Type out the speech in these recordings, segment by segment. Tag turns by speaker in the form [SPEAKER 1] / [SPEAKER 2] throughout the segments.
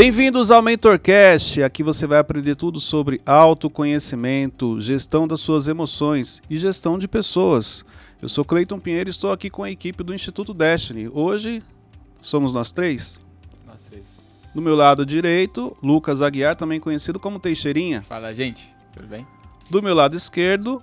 [SPEAKER 1] Bem-vindos ao MentorCast. Aqui você vai aprender tudo sobre autoconhecimento, gestão das suas emoções e gestão de pessoas. Eu sou Cleiton Pinheiro e estou aqui com a equipe do Instituto Destiny. Hoje somos nós três.
[SPEAKER 2] Nós três.
[SPEAKER 1] Do meu lado direito, Lucas Aguiar, também conhecido como Teixeirinha.
[SPEAKER 2] Fala, gente. Tudo bem?
[SPEAKER 1] Do meu lado esquerdo,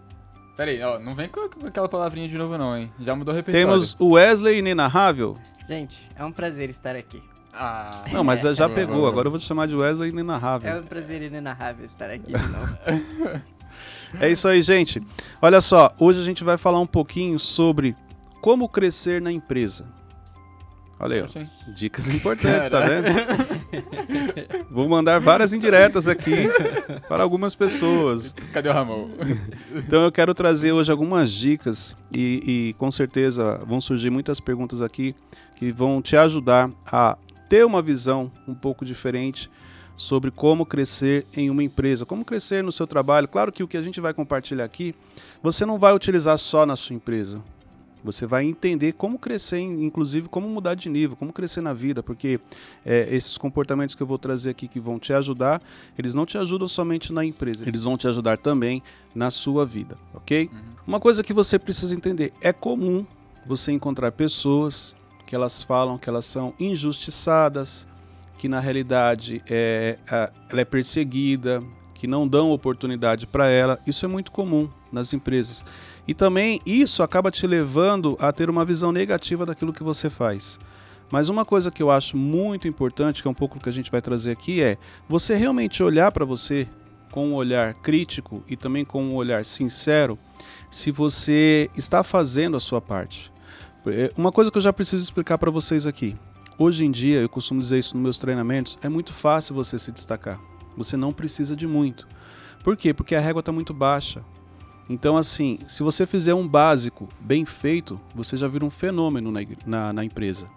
[SPEAKER 2] Pera aí, ó, não vem com aquela palavrinha de novo não, hein? Já mudou o repertório.
[SPEAKER 1] temos o Wesley Inenarrável.
[SPEAKER 3] Gente, é um prazer estar aqui.
[SPEAKER 2] Ah,
[SPEAKER 1] Não, mas já
[SPEAKER 2] Boa,
[SPEAKER 1] pegou.
[SPEAKER 2] boa,
[SPEAKER 1] Agora eu vou te chamar de Wesley Inenarrável.
[SPEAKER 3] É um prazer inenarrável estar aqui de novo.
[SPEAKER 1] É isso aí, gente. Olha só, hoje a gente vai falar um pouquinho sobre como crescer na empresa. Olha aí, ó. Dicas importantes, tá vendo? Vou mandar várias indiretas aqui para algumas pessoas.
[SPEAKER 2] Cadê o Ramon?
[SPEAKER 1] Então eu quero trazer hoje algumas dicas e, e com certeza vão surgir muitas perguntas aqui que vão te ajudar a ter uma visão um pouco diferente sobre como crescer em uma empresa, como crescer no seu trabalho. Claro que o que a gente vai compartilhar aqui, você não vai utilizar só na sua empresa. Você vai entender como crescer, inclusive como mudar de nível, como crescer na vida, porque é, esses comportamentos que eu vou trazer aqui que vão te ajudar, eles não te ajudam somente na empresa, eles vão te ajudar também na sua vida, ok? Uma coisa que você precisa entender: é comum você encontrar pessoas que elas falam que elas são injustiçadas, que na realidade é, ela é perseguida, que não dão oportunidade para ela. Isso é muito comum nas empresas. E também isso acaba te levando a ter uma visão negativa daquilo que você faz. Mas uma coisa que eu acho muito importante, que é um pouco o que a gente vai trazer aqui, é você realmente olhar para você com um olhar crítico e também com um olhar sincero, se você está fazendo a sua parte. É, Uma coisa que eu já preciso explicar para vocês aqui. Hoje em dia, eu costumo dizer isso nos meus treinamentos, é muito fácil você se destacar. Você não precisa de muito. Por quê? Porque a régua está muito baixa. Então, assim, se você fizer um básico bem feito, você já vira um fenômeno na, na, na empresa.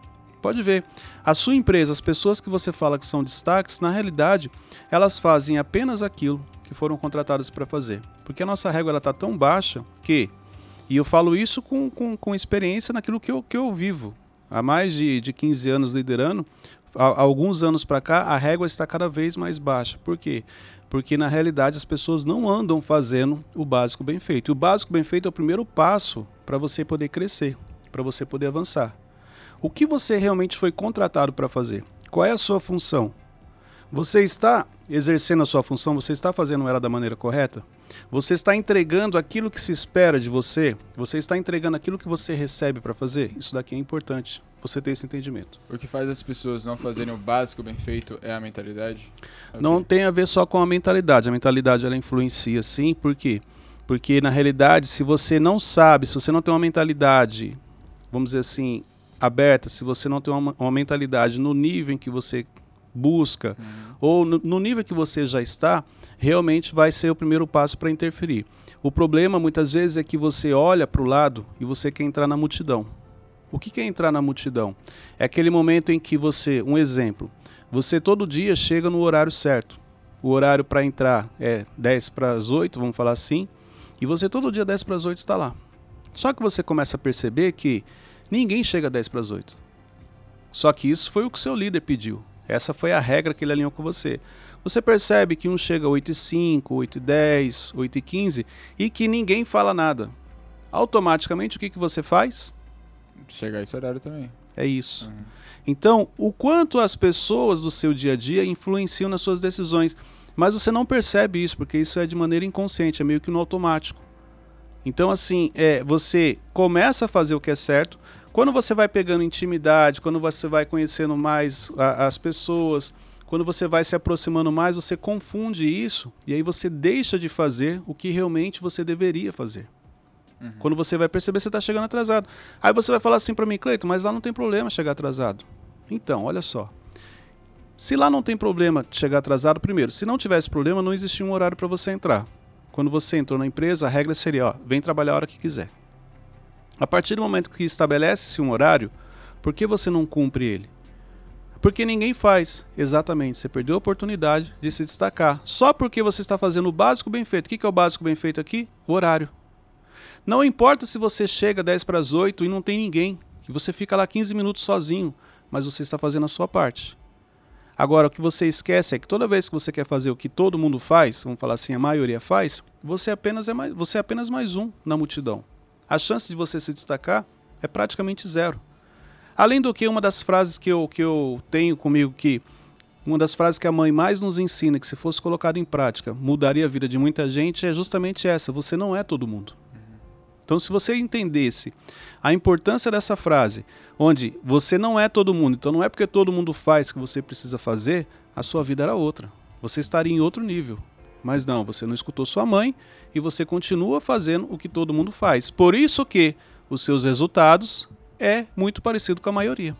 [SPEAKER 1] Pode ver. A sua empresa, as pessoas que você fala que são destaques, na realidade, elas fazem apenas aquilo que foram contratadas para fazer. Porque a nossa régua está tão baixa que, e eu falo isso com, com, com experiência naquilo que eu, que eu vivo. Há mais de, de 15 anos liderando, há, há alguns anos para cá, a régua está cada vez mais baixa. Por quê? Porque na realidade as pessoas não andam fazendo o básico bem feito. E o básico bem feito é o primeiro passo para você poder crescer, para você poder avançar. O que você realmente foi contratado para fazer? Qual é a sua função? Você está exercendo a sua função? Você está fazendo ela da maneira correta? Você está entregando aquilo que se espera de você? Você está entregando aquilo que você recebe para fazer? Isso daqui é importante. Você ter esse entendimento.
[SPEAKER 2] O que faz as pessoas não fazerem o básico bem feito é a mentalidade? É o
[SPEAKER 1] Não tem a ver só com a mentalidade. A mentalidade ela influencia sim, por quê? Porque na realidade, se você não sabe, se você não tem uma mentalidade, vamos dizer assim, aberta, se você não tem uma, uma mentalidade no nível em que você busca ou no, no nível que você já está, realmente vai ser o primeiro passo para interferir. O problema muitas vezes é que você olha para o lado e você quer entrar na multidão. O que é entrar na multidão? É aquele momento em que você, um exemplo, você todo dia chega no horário certo. O horário para entrar é 10 para as 8, vamos falar assim, e você todo dia 10 para as 8 está lá. Só que você começa a perceber que ninguém chega 10 para as 8. Só que isso foi o que seu líder pediu. Essa foi a regra que ele alinhou com você. Você percebe que um chega 8 e 5, 8 e 10, 8 e 15 e que ninguém fala nada. Automaticamente o que, que você faz?
[SPEAKER 2] Chegar esse horário também.
[SPEAKER 1] É isso.
[SPEAKER 2] Uhum.
[SPEAKER 1] Então, o quanto as pessoas do seu dia a dia influenciam nas suas decisões. Mas você não percebe isso, porque isso é de maneira inconsciente, é meio que no automático. Então, assim, é, você começa a fazer o que é certo. Quando você vai pegando intimidade, quando você vai conhecendo mais a- as pessoas, quando você vai se aproximando mais, você confunde isso e aí você deixa de fazer o que realmente você deveria fazer.
[SPEAKER 2] Uhum.
[SPEAKER 1] Quando você vai perceber, você está chegando atrasado. Aí você vai falar assim para mim, Cleiton, mas lá não tem problema chegar atrasado. Então, olha só. Se lá não tem problema chegar atrasado, primeiro, se não tivesse problema, não existia um horário para você entrar. Quando você entrou na empresa, a regra seria, ó, vem trabalhar a hora que quiser. A partir do momento que estabelece-se um horário, por que você não cumpre ele? Porque ninguém faz. Exatamente. Você perdeu a oportunidade de se destacar. Só porque você está fazendo o básico bem feito. O que é o básico bem feito aqui? O horário. Não importa se você chega 10 para as 8 e não tem ninguém, que você fica lá 15 minutos sozinho, mas você está fazendo a sua parte. Agora, o que você esquece é que toda vez que você quer fazer o que todo mundo faz, vamos falar assim, a maioria faz, você apenas é mais, você é apenas mais um na multidão. A chance de você se destacar é praticamente zero. Além do que, uma das frases que eu, que eu tenho comigo que uma das frases que a mãe mais nos ensina, que se fosse colocado em prática, mudaria a vida de muita gente, é justamente essa: você não é todo mundo. Então, se você entendesse a importância dessa frase, onde você não é todo mundo, então não é porque todo mundo faz que você precisa fazer, a sua vida era outra. Você estaria em outro nível. Mas não, você não escutou sua mãe e você continua fazendo o que todo mundo faz. Por isso que os seus resultados é muito parecido com a maioria.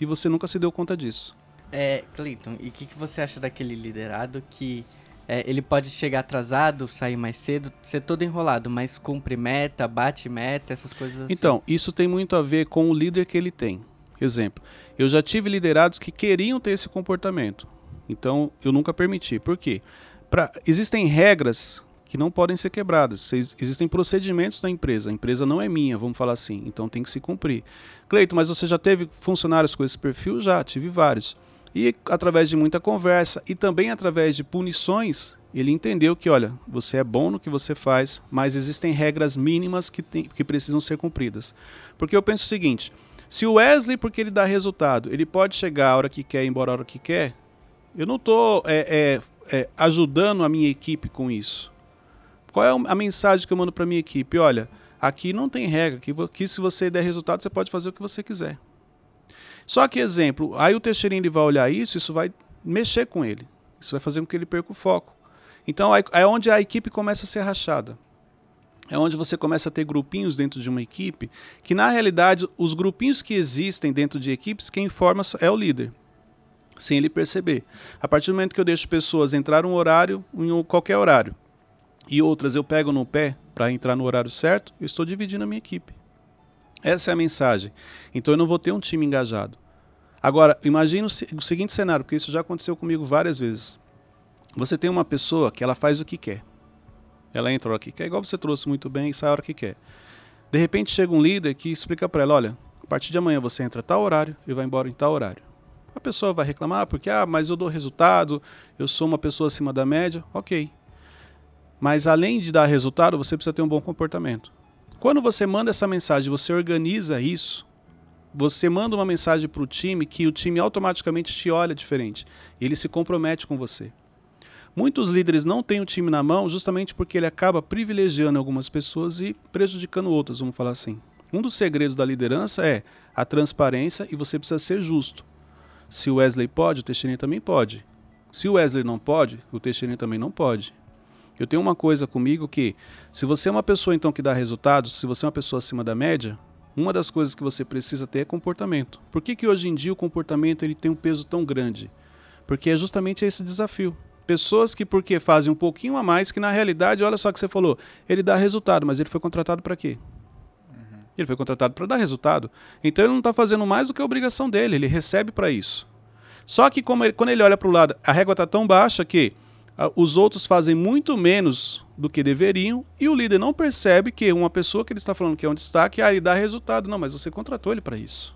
[SPEAKER 1] E você nunca se deu conta disso.
[SPEAKER 3] É, Cleiton, e o que, que você acha daquele liderado que é, ele pode chegar atrasado, sair mais cedo, ser todo enrolado, mas cumpre meta, bate meta, essas coisas assim.
[SPEAKER 1] Então, isso tem muito a ver com o líder que ele tem. Exemplo, eu já tive liderados que queriam ter esse comportamento. Então, eu nunca permiti. Por quê? Pra, existem regras que não podem ser quebradas. Existem procedimentos da empresa. A empresa não é minha, vamos falar assim. Então tem que se cumprir. Cleito, mas você já teve funcionários com esse perfil? Já, tive vários. E através de muita conversa e também através de punições, ele entendeu que, olha, você é bom no que você faz, mas existem regras mínimas que, tem, que precisam ser cumpridas. Porque eu penso o seguinte: se o Wesley, porque ele dá resultado, ele pode chegar a hora que quer, embora a hora que quer, eu não estou é, é, é, ajudando a minha equipe com isso. Qual é a mensagem que eu mando para minha equipe? Olha, aqui não tem regra, que, se você der resultado, você pode fazer o que você quiser. Só que, exemplo, aí o Teixeirinho ele vai olhar isso, isso vai mexer com ele. Isso vai fazer com que ele perca o foco. Então é onde a equipe começa a ser rachada. É onde você começa a ter grupinhos dentro de uma equipe, que na realidade os grupinhos que existem dentro de equipes, quem forma é o líder, sem ele perceber. A partir do momento que eu deixo pessoas entrar um horário, em qualquer horário, e outras eu pego no pé para entrar no horário certo, eu estou dividindo a minha equipe. Essa é a mensagem. Então eu não vou ter um time engajado. Agora, imagine o seguinte cenário, porque isso já aconteceu comigo várias vezes. Você tem uma pessoa que ela faz o que quer. Ela entra a hora que quer, igual você trouxe muito bem, e sai a hora que quer. De repente chega um líder que explica para ela, olha, a partir de amanhã você entra a tal horário e vai embora em tal horário. A pessoa vai reclamar porque, ah, mas eu dou resultado, eu sou uma pessoa acima da média. Ok. Mas além de dar resultado, você precisa ter um bom comportamento. Quando você manda essa mensagem, você organiza isso, você manda uma mensagem para o time que o time automaticamente te olha diferente. Ele se compromete com você. Muitos líderes não têm o time na mão justamente porque ele acaba privilegiando algumas pessoas e prejudicando outras, vamos falar assim. Um dos segredos da liderança é a transparência e você precisa ser justo. Se o Wesley pode, o Teixeirinha também pode. Se o Wesley não pode, o Teixeirinha também não pode. Eu tenho uma coisa comigo que, se você é uma pessoa então que dá resultados, se você é uma pessoa acima da média, uma das coisas que você precisa ter é comportamento. Por que, que hoje em dia o comportamento ele tem um peso tão grande? Porque é justamente esse desafio. Pessoas que porque fazem um pouquinho a mais, que na realidade, olha só que você falou, ele dá resultado, mas ele foi contratado para quê? Uhum. Ele foi contratado para dar resultado. Então ele não está fazendo mais do que a obrigação dele, ele recebe para isso. Só que ele, quando ele olha para o lado, a régua está tão baixa que os outros fazem muito menos do que deveriam e o líder não percebe que uma pessoa que ele está falando que é um destaque, aí dá resultado. Não, mas você contratou ele para isso.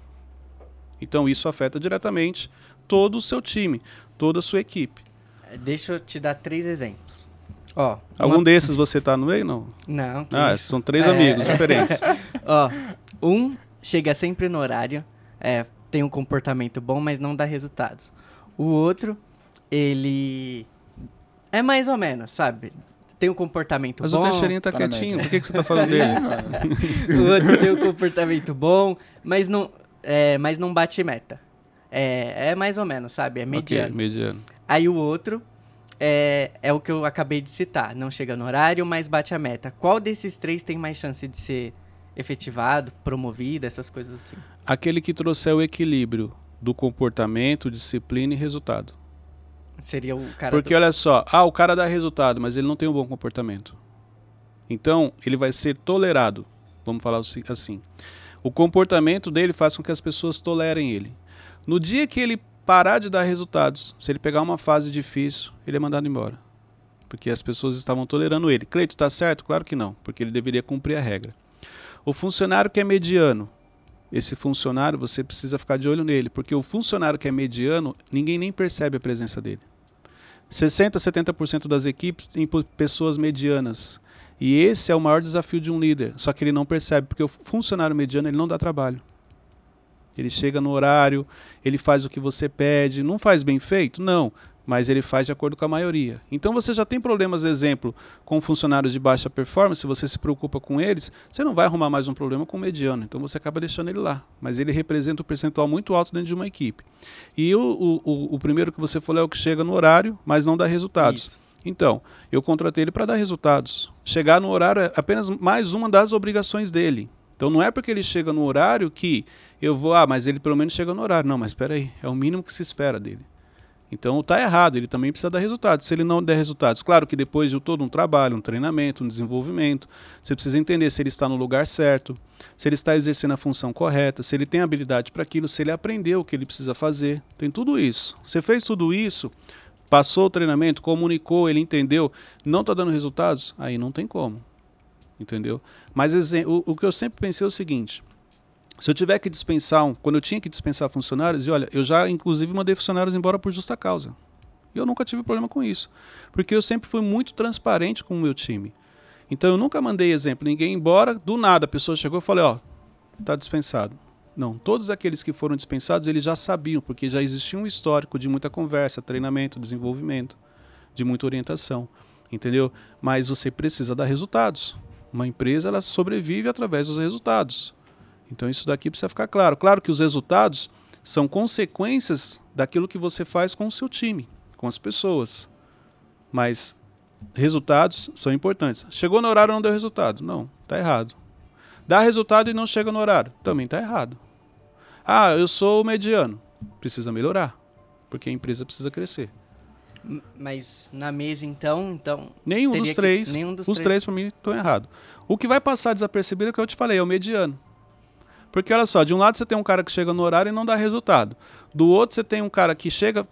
[SPEAKER 1] Então isso afeta diretamente todo o seu time, toda a sua equipe.
[SPEAKER 3] É, deixa eu te dar três exemplos. Ó,
[SPEAKER 1] Algum uma... desses você está no meio, não?
[SPEAKER 3] Não.
[SPEAKER 1] ah, isso? são três é... amigos diferentes.
[SPEAKER 3] Ó, um chega sempre no horário, é, tem um comportamento bom, mas não dá resultados. O outro, ele é mais ou menos, sabe? Tem um comportamento
[SPEAKER 1] Mas
[SPEAKER 3] bom.
[SPEAKER 1] Mas o Teixeirinho tá quietinho, por que, que você tá falando dele?
[SPEAKER 3] o outro tem um comportamento bom, mas não, é, mas não bate meta. É, é mais ou menos, sabe? É mediano.
[SPEAKER 1] Okay, mediano.
[SPEAKER 3] Aí o outro é, é o que eu acabei de citar. Não chega no horário, mas bate a meta. Qual desses três tem mais chance de ser efetivado, promovido, essas coisas assim?
[SPEAKER 1] Aquele que trouxer o equilíbrio do comportamento, disciplina e resultado.
[SPEAKER 3] Seria o cara.
[SPEAKER 1] Porque do... olha só, ah, o cara dá resultado, mas ele não tem um bom comportamento. Então, ele vai ser tolerado. Vamos falar assim. O comportamento dele faz com que as pessoas tolerem ele. No dia que ele parar de dar resultados, se ele pegar uma fase difícil, ele é mandado embora. Porque as pessoas estavam tolerando ele. Cleito, tá certo? Claro que não, porque ele deveria cumprir a regra. O funcionário que é mediano, esse funcionário, você precisa ficar de olho nele, porque o funcionário que é mediano, ninguém nem percebe a presença dele. 60, 70% das equipes têm pessoas medianas. E esse é o maior desafio de um líder, só que ele não percebe, porque o funcionário mediano ele não dá trabalho. Ele chega no horário, ele faz o que você pede, não faz bem feito? Não, mas ele faz de acordo com a maioria. Então você já tem problemas, exemplo, com funcionários de baixa performance, se você se preocupa com eles, você não vai arrumar mais um problema com o mediano, então você acaba deixando ele lá. Mas ele representa um percentual muito alto dentro de uma equipe. E o, o, o primeiro que você falou é o que chega no horário, mas não dá resultados. Isso. Então, eu contratei ele para dar resultados. Chegar no horário é apenas mais uma das obrigações dele. Então não é porque ele chega no horário que eu vou, ah, mas ele pelo menos chega no horário. Não, mas espera aí, é o mínimo que se espera dele. Então está errado, ele também precisa dar resultados. Se ele não der resultados, claro que depois de todo um trabalho, um treinamento, um desenvolvimento, você precisa entender se ele está no lugar certo, se ele está exercendo a função correta, se ele tem habilidade para aquilo, se ele aprendeu o que ele precisa fazer. Tem tudo isso. Você fez tudo isso, passou o treinamento, comunicou, ele entendeu, não está dando resultados, aí não tem como. Entendeu? Mas o, o que eu sempre pensei é o seguinte: se eu tiver que dispensar, um, quando eu tinha que dispensar funcionários, e olha, eu já inclusive mandei funcionários embora por justa causa. E eu nunca tive problema com isso. Porque eu sempre fui muito transparente com o meu time. Então eu nunca mandei exemplo, ninguém embora, do nada a pessoa chegou e falei, ó, tá dispensado. Não, todos aqueles que foram dispensados, eles já sabiam, porque já existia um histórico de muita conversa, treinamento, desenvolvimento, de muita orientação, entendeu? Mas você precisa dar resultados. Uma empresa ela sobrevive através dos resultados. Então isso daqui precisa ficar claro. Claro que os resultados são consequências daquilo que você faz com o seu time, com as pessoas. Mas resultados são importantes. Chegou no horário e não deu resultado? Não, está errado. Dá resultado e não chega no horário? Também está errado. Ah, eu sou mediano. Precisa melhorar, porque a empresa precisa crescer.
[SPEAKER 3] Mas na mesa, então, então.
[SPEAKER 1] Nenhum dos três. Que, nenhum dos os três, três para mim, estão errados. O que vai passar desapercebido é o que eu te falei, é o mediano. Porque olha só, de um lado você tem um cara que chega no horário e não dá resultado. Do outro você tem um cara que chega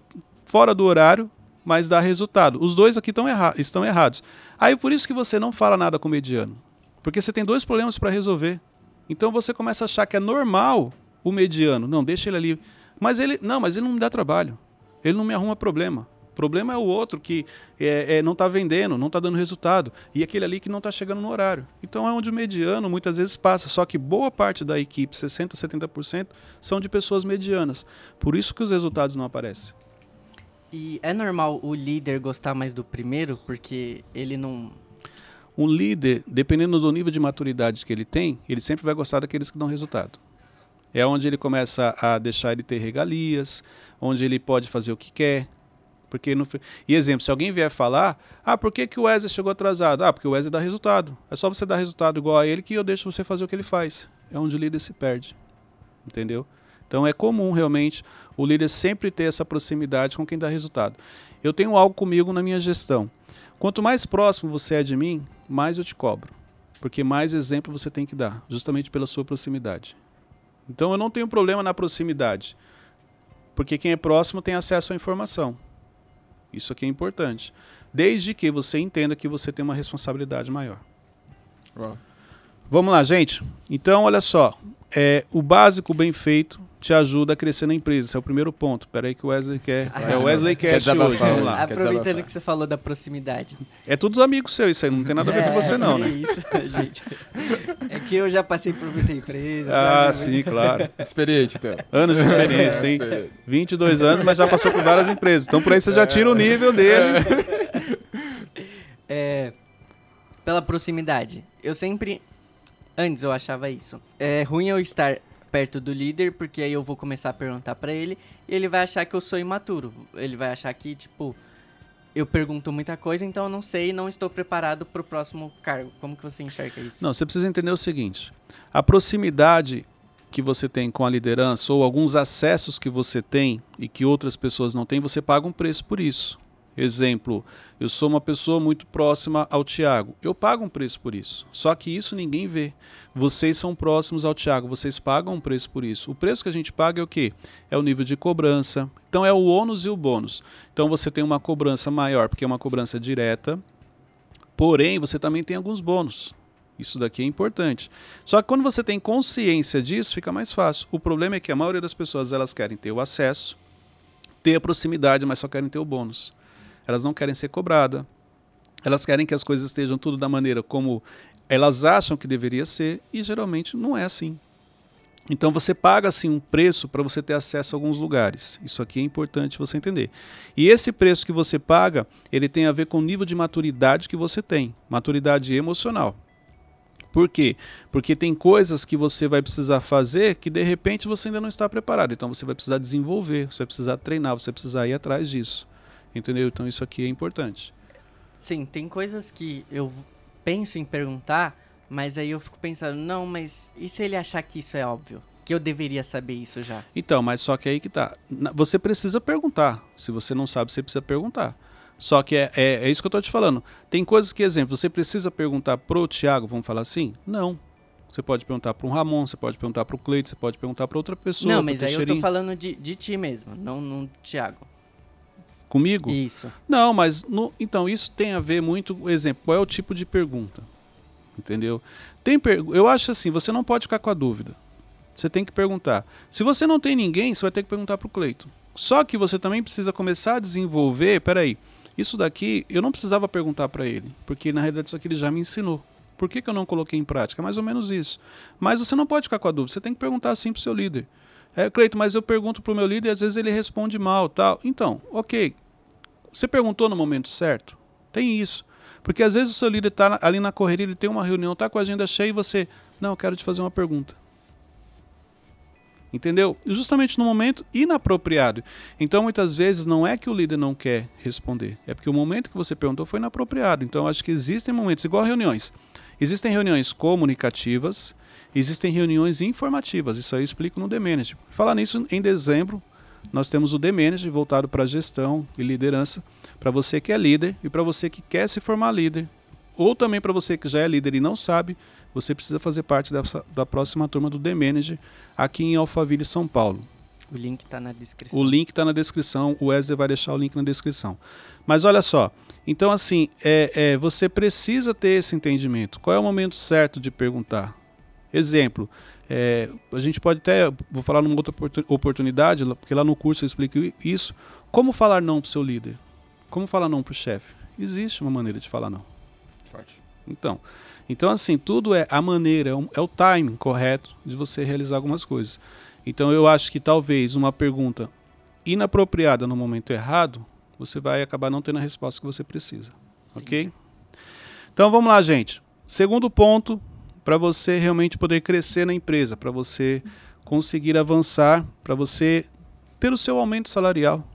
[SPEAKER 1] fora do horário, mas dá resultado. Os dois aqui erra estão errados. Aí por isso que você não fala nada com o mediano. Porque você tem dois problemas para resolver. Então você começa a achar que é normal o mediano. Não, deixa ele ali. Mas ele. Não, mas ele não me dá trabalho. Ele não me arruma problema. O problema é o outro que é, é, não está vendendo, não está dando resultado. E aquele ali que não está chegando no horário. Então é onde o mediano muitas vezes passa. Só que boa parte da equipe, 60%, 70%, são de pessoas medianas. Por isso que os resultados não aparecem.
[SPEAKER 3] E é normal o líder gostar mais do primeiro, porque ele não.
[SPEAKER 1] Um líder, dependendo do nível de maturidade que ele tem, ele sempre vai gostar daqueles que dão resultado. É onde ele começa a deixar ele ter regalias, onde ele pode fazer o que quer, porque no... E exemplo, se alguém vier falar, ah, por que, que o Wesley chegou atrasado? Ah, porque o Wesley dá resultado. É só você dar resultado igual a ele que eu deixo você fazer o que ele faz. É onde o líder se perde. Entendeu? Então é comum realmente o líder sempre ter essa proximidade com quem dá resultado. Eu tenho algo comigo na minha gestão. Quanto mais próximo você é de mim, mais eu te cobro. Porque mais exemplo você tem que dar, justamente pela sua proximidade. Então eu não tenho problema na proximidade. Porque quem é próximo tem acesso à informação. Isso aqui é importante. Desde que você entenda que você tem uma responsabilidade maior. Vamos lá, gente. Então, olha só. É, o básico bem feito te ajuda a crescer na empresa. Esse é o primeiro ponto. Espera aí que o Wesley quer. Ah, é o Wesley quer hoje. Vamos lá.
[SPEAKER 3] Aproveitando que você falou da proximidade.
[SPEAKER 1] É todos amigos seus isso aí. Não tem nada a ver é, com você, não, né?
[SPEAKER 3] É isso, gente. É que eu já passei por muita empresa.
[SPEAKER 1] Ah, né? sim, claro.
[SPEAKER 2] Experiente, então.
[SPEAKER 1] Anos de experiência. Tem 22 anos, mas já passou por várias empresas. Então, por aí você já tira o nível dele.
[SPEAKER 3] É, pela proximidade. Eu sempre... Antes eu achava isso. É ruim eu estar perto do líder, porque aí eu vou começar a perguntar para ele e ele vai achar que eu sou imaturo. Ele vai achar que, tipo, eu pergunto muita coisa, então eu não sei e não estou preparado para o próximo cargo. Como que você enxerga isso?
[SPEAKER 1] Não, você precisa entender o seguinte: a proximidade que você tem com a liderança ou alguns acessos que você tem e que outras pessoas não têm, você paga um preço por isso. Exemplo, eu sou uma pessoa muito próxima ao Tiago. Eu pago um preço por isso. Só que isso ninguém vê. Vocês são próximos ao Tiago, vocês pagam um preço por isso. O preço que a gente paga é o quê? É o nível de cobrança. Então é o ônus e o bônus. Então você tem uma cobrança maior, porque é uma cobrança direta. Porém, você também tem alguns bônus. Isso daqui é importante. Só que quando você tem consciência disso, fica mais fácil. O problema é que a maioria das pessoas elas querem ter o acesso, ter a proximidade, mas só querem ter o bônus. Elas não querem ser cobradas. Elas querem que as coisas estejam tudo da maneira como elas acham que deveria ser e geralmente não é assim. Então você paga assim um preço para você ter acesso a alguns lugares. Isso aqui é importante você entender. E esse preço que você paga, ele tem a ver com o nível de maturidade que você tem, maturidade emocional. Por quê? Porque tem coisas que você vai precisar fazer que de repente você ainda não está preparado. Então você vai precisar desenvolver, você vai precisar treinar, você vai precisar ir atrás disso. Entendeu? Então isso aqui é importante.
[SPEAKER 3] Sim, tem coisas que eu penso em perguntar, mas aí eu fico pensando, não, mas e se ele achar que isso é óbvio? Que eu deveria saber isso já.
[SPEAKER 1] Então, mas só que aí que tá. Você precisa perguntar. Se você não sabe, você precisa perguntar. Só que é, é, é isso que eu tô te falando. Tem coisas que, exemplo, você precisa perguntar pro Tiago, vamos falar assim? Não. Você pode perguntar para um Ramon, você pode perguntar para o Cleide, você pode perguntar para outra pessoa.
[SPEAKER 3] Não, mas aí eu tô falando de, de ti mesmo, não no Tiago.
[SPEAKER 1] Comigo?
[SPEAKER 3] Isso.
[SPEAKER 1] Não, mas no, então isso tem a ver muito, exemplo, qual é o tipo de pergunta? entendeu? Tem eu acho assim, você não pode ficar com a dúvida. Você tem que perguntar. Se você não tem ninguém, você vai ter que perguntar para o Cleito. Só que você também precisa começar a desenvolver. Peraí, isso daqui eu não precisava perguntar para ele, porque na realidade isso aqui ele já me ensinou. Por que, que eu não coloquei em prática? É mais ou menos isso. Mas você não pode ficar com a dúvida. Você tem que perguntar assim para o seu líder. É, Cleito, mas eu pergunto para o meu líder e às vezes ele responde mal, tal. Então, ok. Você perguntou no momento certo? Tem isso. Porque às vezes o seu líder está ali na correria, ele tem uma reunião, está com a agenda cheia e você, não, eu quero te fazer uma pergunta. Entendeu? Justamente no momento inapropriado. Então, muitas vezes, não é que o líder não quer responder, é porque o momento que você perguntou foi inapropriado. Então, acho que existem momentos, igual reuniões. Existem reuniões comunicativas, existem reuniões informativas. Isso aí eu explico no The Manage. Falar nisso, em dezembro, nós temos o The Manage voltado para gestão e liderança, para você que é líder e para você que quer se formar líder, ou também para você que já é líder e não sabe, você precisa fazer parte dessa, da próxima turma do The Manager aqui em Alphaville, São Paulo.
[SPEAKER 3] O link está na descrição.
[SPEAKER 1] O link está na descrição, o Wesley vai deixar o link na descrição. Mas olha só, então assim, é, é, você precisa ter esse entendimento. Qual é o momento certo de perguntar? Exemplo, é, a gente pode até, vou falar numa outra oportunidade, porque lá no curso eu explico isso. Como falar não para o seu líder? Como falar não para o chefe? Existe uma maneira de falar não.
[SPEAKER 2] Forte.
[SPEAKER 1] Então, então assim, tudo é a maneira, é, é o timing correto de você realizar algumas coisas. Então eu acho que talvez uma pergunta inapropriada no momento errado, você vai acabar não tendo a resposta que você precisa. Ok? Então vamos lá, gente. Segundo ponto, para você realmente poder crescer na empresa, para você conseguir avançar, para você ter o seu aumento salarial,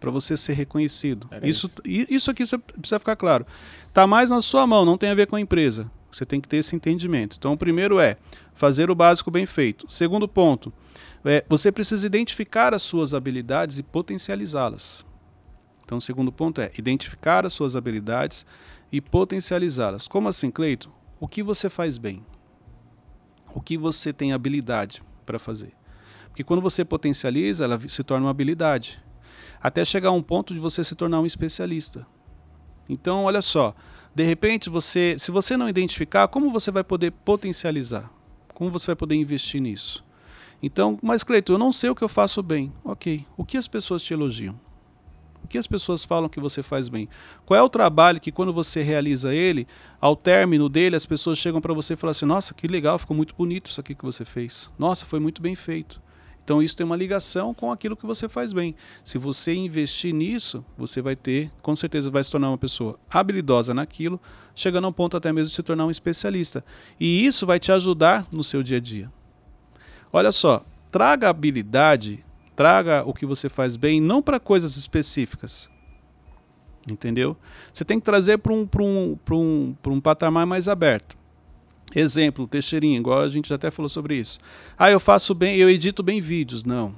[SPEAKER 1] para você ser reconhecido. isso, isso, isso aqui precisa ficar claro. Está mais na sua mão, não tem a ver com a empresa. Você tem que ter esse entendimento. Então, o primeiro é fazer o básico bem feito. Segundo ponto, é, você precisa identificar as suas habilidades e potencializá-las. Então, o segundo ponto é identificar as suas habilidades e potencializá-las. Como assim, Cleito? O que você faz bem? O que você tem habilidade para fazer. Porque quando você potencializa, ela se torna uma habilidade. Até chegar a um ponto de você se tornar um especialista. Então, olha só, de repente você, se você não identificar, como você vai poder potencializar? Como você vai poder investir nisso? Então, mas Cleiton, eu não sei o que eu faço bem. OK. O que as pessoas te elogiam? O que as pessoas falam que você faz bem? Qual é o trabalho que quando você realiza ele, ao término dele, as pessoas chegam para você e falam assim: "Nossa, que legal, ficou muito bonito isso aqui que você fez. Nossa, foi muito bem feito". Então isso tem uma ligação com aquilo que você faz bem. Se você investir nisso, você vai ter, com certeza vai se tornar uma pessoa habilidosa naquilo, chegando ao ponto até mesmo de se tornar um especialista. E isso vai te ajudar no seu dia a dia. Olha só, traga habilidade Traga o que você faz bem, não para coisas específicas. Entendeu? Você tem que trazer para um, um, um, um patamar mais aberto. Exemplo, Teixeirinha, igual a gente já até falou sobre isso. Ah, eu faço bem, eu edito bem vídeos. Não.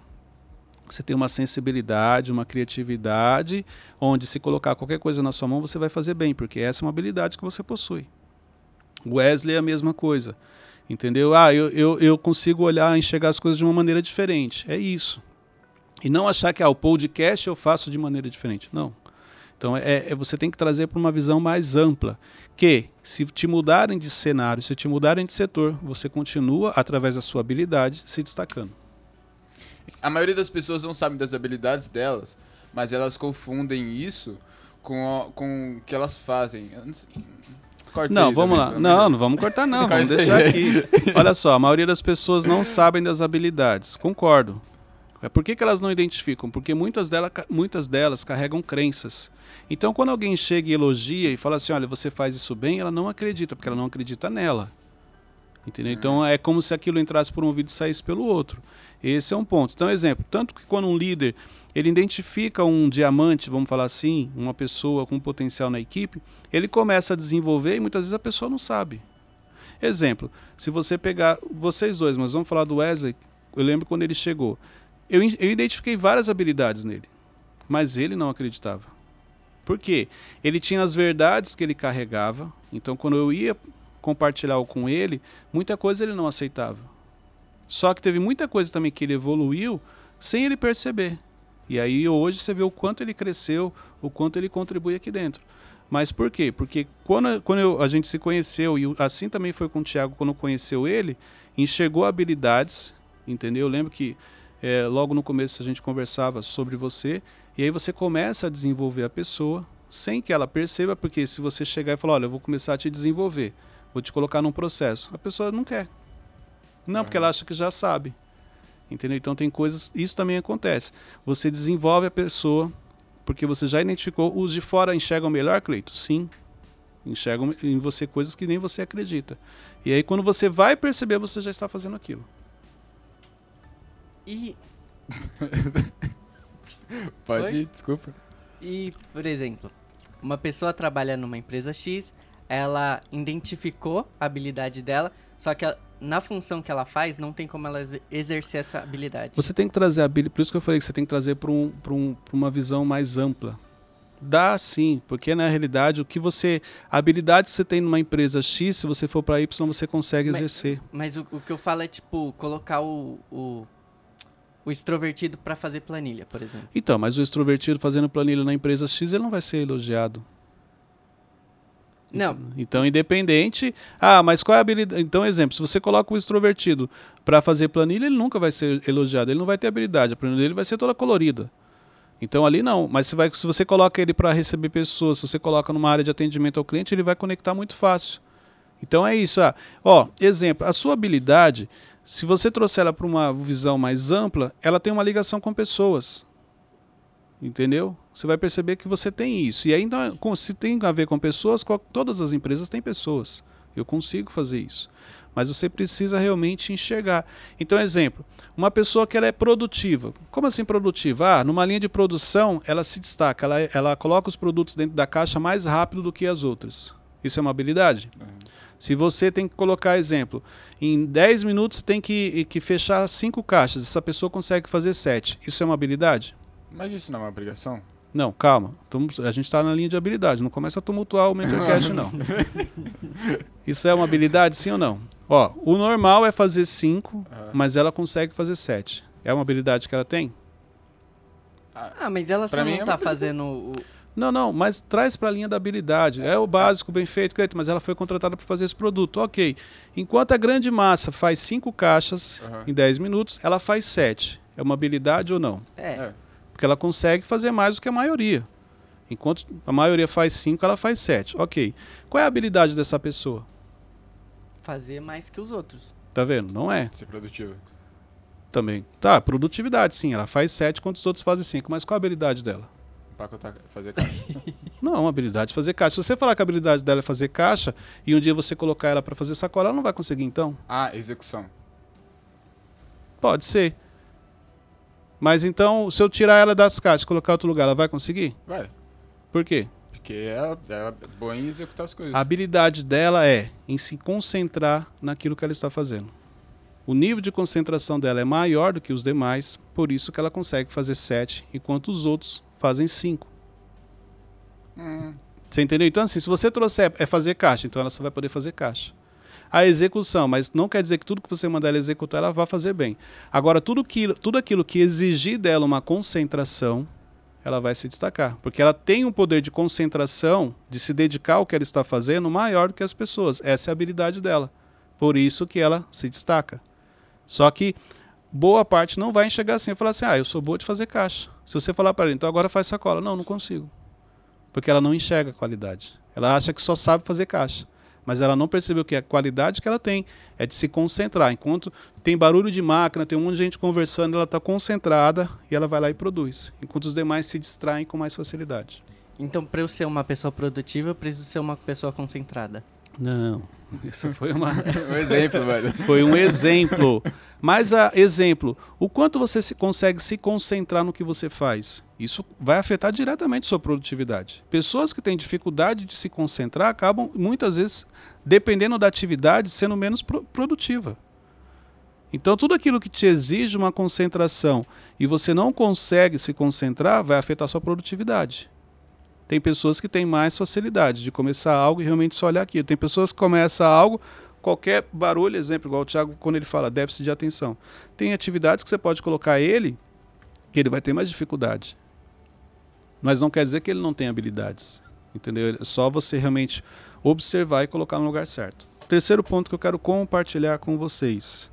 [SPEAKER 1] Você tem uma sensibilidade, uma criatividade, onde se colocar qualquer coisa na sua mão, você vai fazer bem, porque essa é uma habilidade que você possui. Wesley é a mesma coisa. Entendeu? Ah, eu, eu, eu consigo olhar, enxergar as coisas de uma maneira diferente. É isso. E não achar que ah, o podcast eu faço de maneira diferente. Não. Então é, é- você tem que trazer para uma visão mais ampla. Que se te mudarem de cenário, se te mudarem de setor, você continua, através da sua habilidade, se destacando.
[SPEAKER 2] A maioria das pessoas não sabe das habilidades delas, mas elas confundem isso com, a- com o que elas fazem. Corta
[SPEAKER 1] Não,
[SPEAKER 2] aí,
[SPEAKER 1] vamos lá. Não, não vamos cortar, não. Vamos deixar aqui. Olha só, a maioria das pessoas não sabem das habilidades. Concordo. É por que, que elas não identificam? Porque muitas, dela, muitas delas carregam crenças. Então, quando alguém chega e elogia e fala assim: olha, você faz isso bem, ela não acredita, porque ela não acredita nela. Entendeu? Então, é como se aquilo entrasse por um ouvido e saísse pelo outro. Esse é um ponto. Então, exemplo: tanto que quando um líder ele identifica um diamante, vamos falar assim, uma pessoa com potencial na equipe, ele começa a desenvolver e muitas vezes a pessoa não sabe. Exemplo, se você pegar vocês dois, mas vamos falar do Wesley, eu lembro quando ele chegou. Eu, eu identifiquei várias habilidades nele, mas ele não acreditava. Por quê? Ele tinha as verdades que ele carregava, então quando eu ia compartilhar com ele, muita coisa ele não aceitava. Só que teve muita coisa também que ele evoluiu sem ele perceber. E aí hoje você vê o quanto ele cresceu, o quanto ele contribui aqui dentro. Mas por quê? Porque quando, quando eu- a gente se conheceu, e assim também foi com o Thiago quando conheceu ele, enxergou habilidades, entendeu? Eu lembro que eh, logo no começo a gente conversava sobre você, e aí você começa a desenvolver a pessoa sem que ela perceba, porque se você chegar e falar, olha, eu vou começar a te desenvolver, vou te colocar num processo, a pessoa não quer. Não, porque ela acha que já sabe. Entendeu? Então tem coisas, isso também acontece. Você desenvolve a pessoa porque você já identificou, os de fora enxergam melhor, Cleito? Sim. Enxergam em você coisas que nem você acredita. E aí quando você vai perceber, você já está fazendo aquilo.
[SPEAKER 3] E,
[SPEAKER 2] Pode ir, desculpa.
[SPEAKER 3] e, por exemplo, uma pessoa trabalha numa empresa X, ela identificou a habilidade dela, só que ela- na função que ela faz, não tem como ela exer- exercer essa habilidade.
[SPEAKER 1] Você tem que trazer a habilidade, por isso que eu falei que você tem que trazer para um, pra um, uma visão mais ampla. Dá sim, porque na realidade o que você. A habilidade que você tem numa empresa X, se você for para Y, você consegue
[SPEAKER 3] Mas-
[SPEAKER 1] exercer.
[SPEAKER 3] Mas o, o que eu falo é, tipo, colocar o, o, o extrovertido pra fazer planilha, por exemplo.
[SPEAKER 1] Então, mas o extrovertido fazendo planilha na empresa X, ele não vai ser elogiado.
[SPEAKER 3] Não,
[SPEAKER 1] Então, independente. Ah, mas qual é a habilidade? Então, exemplo, se você coloca o extrovertido para fazer planilha, ele nunca vai ser elogiado, ele não vai ter habilidade, a planilha dele vai ser toda colorida. Então, ali não. Mas se, vai, se você coloca ele para receber pessoas, se você coloca numa área de atendimento ao cliente, ele vai conectar muito fácil. Então, é isso. Ah, ó, exemplo, a sua habilidade, se você trouxer ela para uma visão mais ampla, ela tem uma ligação com pessoas. Entendeu? Você vai perceber que você tem isso. E ainda, se tem a ver com pessoas, todas as empresas têm pessoas. Eu consigo fazer isso. Mas você precisa realmente enxergar. Então, exemplo, uma pessoa que ela é produtiva. Como assim produtiva? Ah, numa linha de produção, ela se destaca, ela, ela coloca os produtos dentro da caixa mais rápido do que as outras. Isso é uma habilidade? Se você tem que colocar exemplo, em 10 minutos você tem que, que fechar cinco caixas, essa pessoa consegue fazer 7. Isso é uma habilidade?
[SPEAKER 2] Mas isso não é uma obrigação?
[SPEAKER 1] Não, calma. A gente está na linha de habilidade. Não começa a tumultuar o Mentorcast, não. Isso é uma habilidade, sim ou não? Ó, o normal é fazer 5,
[SPEAKER 2] Ah.
[SPEAKER 1] mas ela consegue fazer 7. É uma habilidade que ela tem?
[SPEAKER 3] Ah, mas ela só
[SPEAKER 2] Pra
[SPEAKER 3] não
[SPEAKER 2] é
[SPEAKER 3] tá
[SPEAKER 2] uma
[SPEAKER 3] fazendo o...
[SPEAKER 1] Não, não, mas traz para a linha da habilidade. É o básico, bem feito, mas ela foi contratada para fazer esse produto. Ok. Enquanto a grande massa faz 5 caixas
[SPEAKER 2] Aham.
[SPEAKER 1] em 10 minutos, ela faz 7. É uma habilidade ou não?
[SPEAKER 3] É,
[SPEAKER 2] É.
[SPEAKER 1] Porque ela consegue fazer mais do que a maioria. Enquanto a maioria faz 5, ela faz 7. Ok. Qual é a habilidade dessa pessoa?
[SPEAKER 3] fazer mais que os outros.
[SPEAKER 1] Tá vendo? Não é.
[SPEAKER 2] Ser produtivo.
[SPEAKER 1] Também. Tá, produtividade, sim. Ela faz 7 enquanto os outros fazem 5. Mas qual a habilidade dela?
[SPEAKER 2] Empacotar, fazer caixa.
[SPEAKER 1] Não, a habilidade de fazer caixa. Se você falar que a habilidade dela é fazer caixa e um dia você colocar ela para fazer sacola, ela não vai conseguir então.
[SPEAKER 2] ah, execução.
[SPEAKER 1] Pode ser. Mas então, se eu tirar ela das caixas e colocar em outro lugar, ela vai conseguir?
[SPEAKER 2] Vai.
[SPEAKER 1] Por quê?
[SPEAKER 2] Porque ela, ela é boa em executar as coisas.
[SPEAKER 1] A habilidade dela é em se concentrar naquilo que ela está fazendo. O nível de concentração dela é maior do que os demais, por isso que ela consegue fazer 7, enquanto os outros fazem 5.
[SPEAKER 2] Hum,
[SPEAKER 1] Você entendeu? Então, assim, se você trouxer é fazer caixa, então ela só vai poder fazer caixa. A execução, mas não quer dizer que tudo que você mandar ela executar, ela vai fazer bem. Agora, tudo, que, tudo aquilo que exigir dela uma concentração, ela vai se destacar. Porque ela tem um poder de concentração, de se dedicar ao que ela está fazendo, maior do que as pessoas. Essa é a habilidade dela. Por isso que ela se destaca. Só que boa parte não vai enxergar assim. Falar assim, ah, eu sou boa de fazer caixa. Se você falar para ela, então agora faz sacola. Não, não consigo. Porque ela não enxerga a qualidade. Ela acha que só sabe fazer caixa. Mas ela não percebeu que a qualidade que ela tem é de se concentrar. Enquanto tem barulho de máquina, tem um monte de gente conversando, ela está concentrada e ela vai lá e produz. Enquanto os demais se distraem com mais facilidade.
[SPEAKER 3] Então, para eu ser uma pessoa produtiva, eu preciso ser uma pessoa concentrada.
[SPEAKER 1] Não. Isso foi uma...
[SPEAKER 2] um exemplo, velho.
[SPEAKER 1] Foi um exemplo. Mas, a exemplo, o quanto você se consegue se concentrar no que você faz? Isso vai afetar diretamente sua produtividade. Pessoas que têm dificuldade de se concentrar acabam, muitas vezes, dependendo da atividade, sendo menos pro produtiva. Então, tudo aquilo que te exige uma concentração e você não consegue se concentrar, vai afetar sua produtividade. Tem pessoas que têm mais facilidade de começar algo e realmente só olhar aquilo. Tem pessoas que começam algo, qualquer barulho, exemplo, igual o Thiago, quando ele fala déficit de atenção. Tem atividades que você pode colocar ele, que ele vai ter mais dificuldade. Mas não quer dizer que ele não tem habilidades. Entendeu? É só você realmente observar e colocar no lugar certo. Terceiro ponto que eu quero compartilhar com vocês: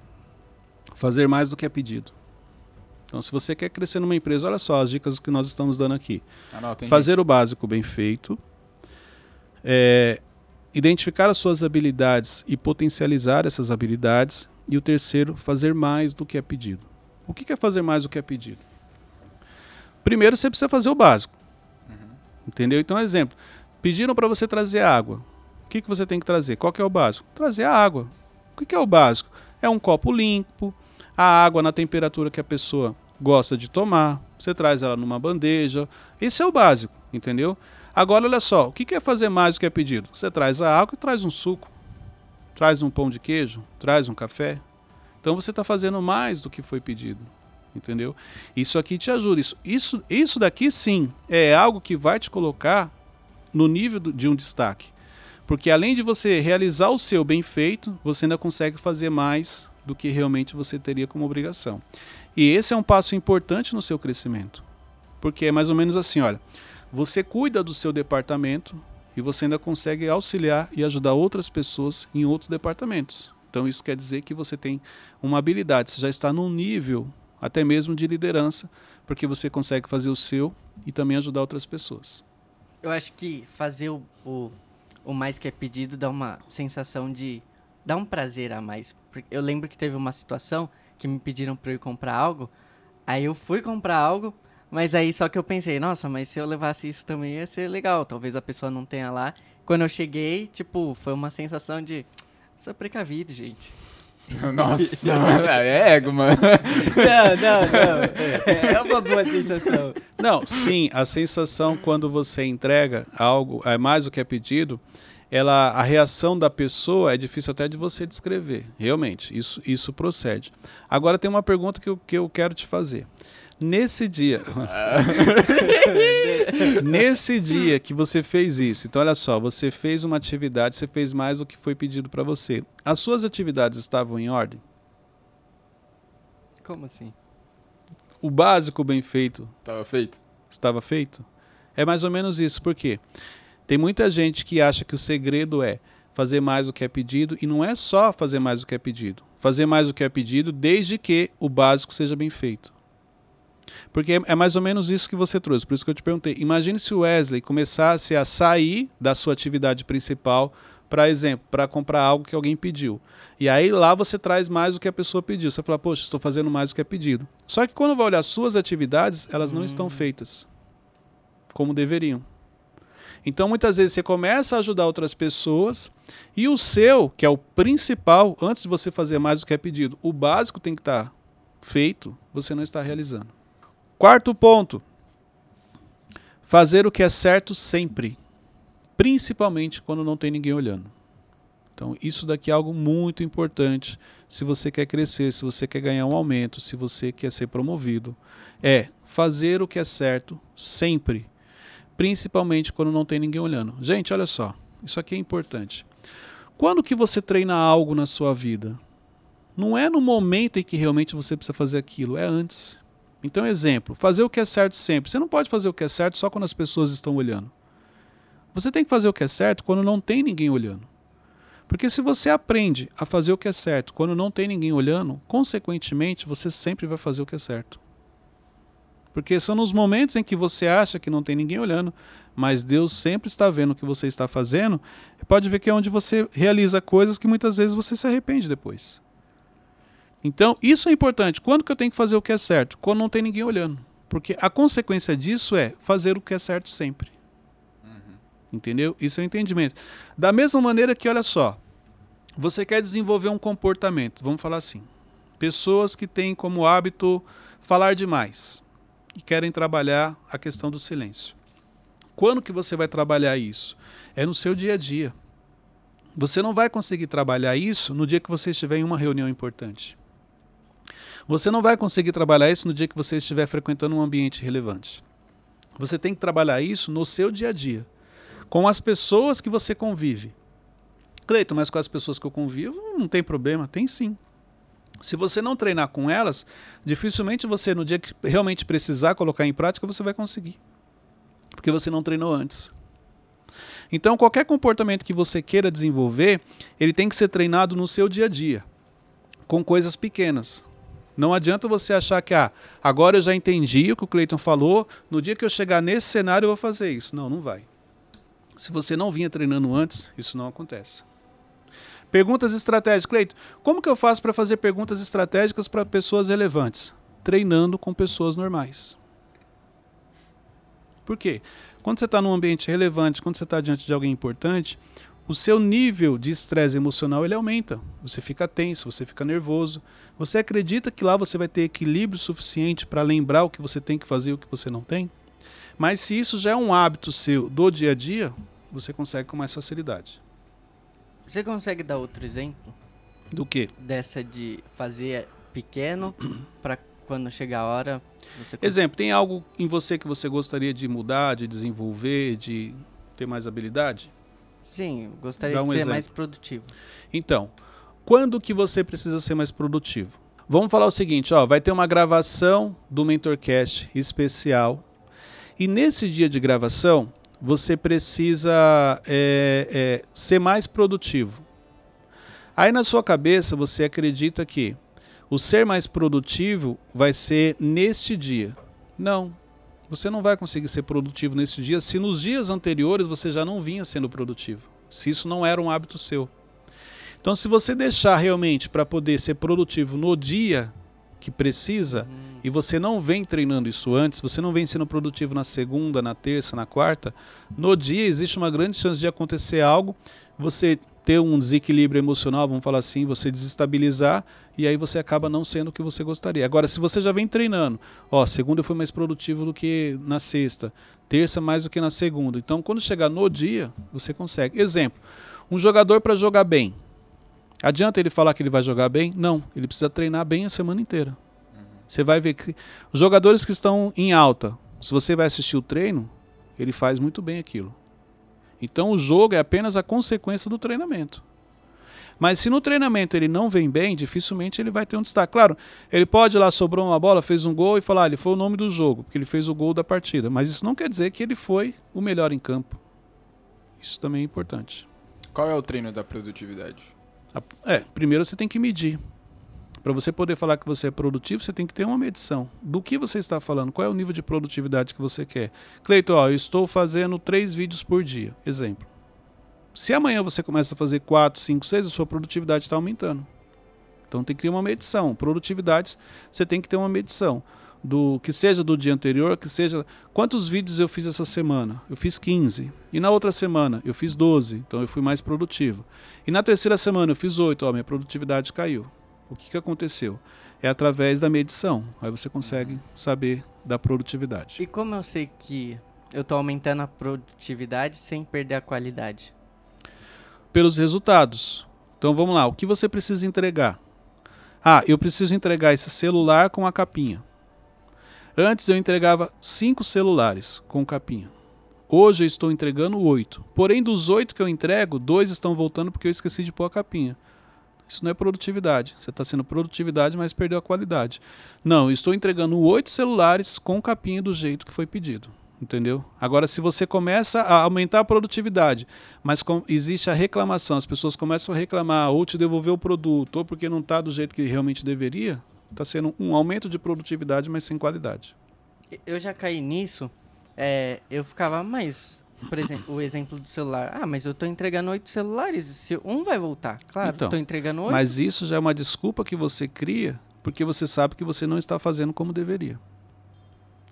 [SPEAKER 1] fazer mais do que é pedido. Então, se você quer crescer numa empresa, olha só as dicas que nós estamos dando aqui. fazer o básico bem feito, é, identificar as suas habilidades e potencializar essas habilidades. E o terceiro, fazer mais do que é pedido. O que é fazer mais do que é pedido? Primeiro, você precisa fazer o básico. Uhum. Entendeu? Então, exemplo: pediram para você trazer água. O que, que você tem que trazer? Qual que é o básico? Trazer a água. O que, que é o básico? É um copo limpo, a água na temperatura que a pessoa gosta de tomar. Você traz ela numa bandeja. Esse é o básico, entendeu? Agora, olha só: o que, é fazer mais do que é pedido? Você traz a água e traz um suco, traz um pão de queijo, traz um café. Então você está fazendo mais do que foi pedido entendeu? Isso aqui te ajuda. Isso, isso, isso daqui sim é algo que vai te colocar no nível de um destaque. Porque além de você realizar o seu bem feito, você ainda consegue fazer mais do que realmente você teria como obrigação. E esse é um passo importante no seu crescimento. Porque é mais ou menos assim, olha, você cuida do seu departamento e você ainda consegue auxiliar e ajudar outras pessoas em outros departamentos. Então isso quer dizer que você tem uma habilidade, você já está num nível até mesmo de liderança, porque você consegue fazer o seu e também ajudar outras pessoas.
[SPEAKER 3] Eu acho que fazer o, o, o mais que é pedido dá uma sensação de. Dá um prazer a mais. Eu lembro que teve uma situação que me pediram para eu ir comprar algo, aí eu fui comprar algo, mas aí só que eu pensei, nossa, mas se eu levasse isso também ia ser legal, talvez a pessoa não tenha lá. Quando eu cheguei, tipo, foi uma sensação de. Sou precavido, gente.
[SPEAKER 2] Nossa, é ego, mano.
[SPEAKER 3] Não, não, não. É uma boa sensação.
[SPEAKER 1] Não, sim, a sensação quando você entrega algo, é mais do que é pedido, ela, a reação da pessoa é difícil até de você descrever. Realmente, isso, isso procede. Agora tem uma pergunta que eu, que eu quero te fazer. Nesse dia. nesse dia que você fez isso, então olha só, você fez uma atividade, você fez mais do que foi pedido para você. As suas atividades estavam em ordem?
[SPEAKER 3] Como assim?
[SPEAKER 1] O básico bem feito.
[SPEAKER 2] Estava feito.
[SPEAKER 1] Estava feito? É mais ou menos isso, por quê? Tem muita gente que acha que o segredo é fazer mais do que é pedido, e não é só fazer mais do que é pedido. Fazer mais do que é pedido desde que o básico seja bem feito. Porque é, é mais ou menos isso que você trouxe, por isso que eu te perguntei. Imagine se o Wesley começasse a sair da sua atividade principal, para exemplo, para comprar algo que alguém pediu. E aí lá você traz mais do que a pessoa pediu. Você fala, poxa, estou fazendo mais do que é pedido. Só que quando vai olhar suas atividades, elas não hum. estão feitas como deveriam. Então muitas vezes você começa a ajudar outras pessoas e o seu, que é o principal, antes de você fazer mais do que é pedido, o básico tem que estar feito, você não está realizando. Quarto ponto: fazer o que é certo sempre, principalmente quando não tem ninguém olhando. Então, isso daqui é algo muito importante se você quer crescer, se você quer ganhar um aumento, se você quer ser promovido. É fazer o que é certo sempre, principalmente quando não tem ninguém olhando. Gente, olha só, isso aqui é importante. Quando que você treina algo na sua vida? Não é no momento em que realmente você precisa fazer aquilo, é antes. Então, exemplo, fazer o que é certo sempre. Você não pode fazer o que é certo só quando as pessoas estão olhando. Você tem que fazer o que é certo quando não tem ninguém olhando. Porque se você aprende a fazer o que é certo quando não tem ninguém olhando, consequentemente você sempre vai fazer o que é certo. Porque são nos momentos em que você acha que não tem ninguém olhando, mas Deus sempre está vendo o que você está fazendo, pode ver que é onde você realiza coisas que muitas vezes você se arrepende depois. Então, isso é importante. Quando que eu tenho que fazer o que é certo? Quando não tem ninguém olhando. Porque a consequência disso é fazer o que é certo sempre. Entendeu? Isso é o entendimento. Da mesma maneira que, olha só, você quer desenvolver um comportamento, vamos falar assim. Pessoas que têm como hábito falar demais e querem trabalhar a questão do silêncio. Quando que você vai trabalhar isso? É no seu dia a dia. Você não vai conseguir trabalhar isso no dia que você estiver em uma reunião importante. Você não vai conseguir trabalhar isso no dia que você estiver frequentando um ambiente relevante. Você tem que trabalhar isso no seu dia a dia com as pessoas que você convive. Cleiton, mas com as pessoas que eu convivo não tem problema, tem sim. Se você não treinar com elas, dificilmente você, no dia que realmente precisar colocar em prática, você vai conseguir. Porque você não treinou antes. Então, qualquer comportamento que você queira desenvolver, ele tem que ser treinado no seu dia a dia, com coisas pequenas. Não adianta você achar que, ah, agora eu já entendi o que o Cleiton falou, no dia que eu chegar nesse cenário eu vou fazer isso. Não, não vai. Se você não vinha treinando antes, isso não acontece. Perguntas estratégicas. Cleito, como que eu faço para fazer perguntas estratégicas para pessoas relevantes? Treinando com pessoas normais. Por quê? Quando você está num ambiente relevante, quando você está diante de alguém importante, o seu nível de estresse emocional ele aumenta. Você fica tenso, você fica nervoso. Você acredita que lá você vai ter equilíbrio suficiente para lembrar o que você tem que fazer e o que você não tem? Mas se isso já é um hábito seu do dia a dia, você consegue com mais facilidade.
[SPEAKER 3] Você consegue dar outro exemplo?
[SPEAKER 1] Do que?
[SPEAKER 3] Dessa de fazer pequeno para quando chegar a hora. Você...
[SPEAKER 1] Exemplo, tem algo em você que você gostaria de mudar, de desenvolver, de ter mais habilidade?
[SPEAKER 3] Sim, gostaria um de ser exemplo. mais produtivo.
[SPEAKER 1] Então, quando que você precisa ser mais produtivo? Vamos falar o seguinte, ó, vai ter uma gravação do MentorCast especial e nesse dia de gravação, você precisa é, é, ser mais produtivo. Aí na sua cabeça você acredita que o ser mais produtivo vai ser neste dia. Não. Você não vai conseguir ser produtivo neste dia se nos dias anteriores você já não vinha sendo produtivo. Se isso não era um hábito seu. Então, se você deixar realmente para poder ser produtivo no dia que precisa uhum. E você não vem treinando isso antes, você não vem sendo produtivo na segunda, na terça, na quarta, no dia existe uma grande chance de acontecer algo, você ter um desequilíbrio emocional, vamos falar assim, você desestabilizar e aí você acaba não sendo o que você gostaria. Agora, se você já vem treinando, ó, segunda eu fui mais produtivo do que na sexta, terça mais do que na segunda. Então, quando chegar no dia, você consegue. Exemplo, um jogador para jogar bem, Adianta ele falar que ele vai jogar bem? Não, ele precisa treinar bem a semana inteira. Você vai ver que os jogadores que estão em alta, se você vai assistir o treino, ele faz muito bem aquilo. Então o jogo é apenas a consequência do treinamento. Mas se no treinamento ele não vem bem, dificilmente ele vai ter um destaque. Claro, ele pode ir lá, sobrou uma bola, fez um gol e falar, ah, ele foi o nome do jogo, porque ele fez o gol da partida. Mas isso não quer dizer que ele foi o melhor em campo. Isso também é importante.
[SPEAKER 2] Qual é o treino da produtividade?
[SPEAKER 1] É, primeiro você tem que medir. Para você poder falar que você é produtivo, você tem que ter uma medição. Do que você está falando? Qual é o nível de produtividade que você quer? Cleiton, ó, eu estou fazendo três vídeos por dia. Exemplo. Se amanhã você começa a fazer quatro, cinco, seis, a sua produtividade está aumentando. Então tem que ter uma medição. Produtividades, você tem que ter uma medição do que seja do dia anterior, que seja quantos vídeos eu fiz essa semana? Eu fiz 15. E na outra semana eu fiz 12, então eu fui mais produtivo. E na terceira semana eu fiz 8, ó, minha produtividade caiu. O que, que aconteceu? É através da medição. Aí você consegue saber da produtividade.
[SPEAKER 3] E como eu sei que eu estou aumentando a produtividade sem perder a qualidade?
[SPEAKER 1] Pelos resultados. Então vamos lá, o que você precisa entregar? Ah, eu preciso entregar esse celular com a capinha. Antes eu entregava cinco celulares com capinha. Hoje eu estou entregando oito. Porém, dos oito que eu entrego, dois estão voltando porque eu esqueci de pôr a capinha. Isso não é produtividade. Você está sendo produtividade, mas perdeu a qualidade. Não, estou entregando oito celulares com capinha do jeito que foi pedido. Entendeu? Agora, se você começa a aumentar a produtividade, mas existe a reclamação, as pessoas começam a reclamar ou te devolver o produto, ou porque não está do jeito que realmente deveria, está sendo um aumento de produtividade, mas sem qualidade.
[SPEAKER 3] Eu já caí nisso. É, eu ficava, mas, por exemplo, o exemplo do celular. Ah, mas eu estou entregando oito celulares. Se um vai voltar, claro,
[SPEAKER 1] Então,
[SPEAKER 3] estou entregando oito.
[SPEAKER 1] Mas isso já é uma desculpa que você cria porque você sabe que você não está fazendo como deveria.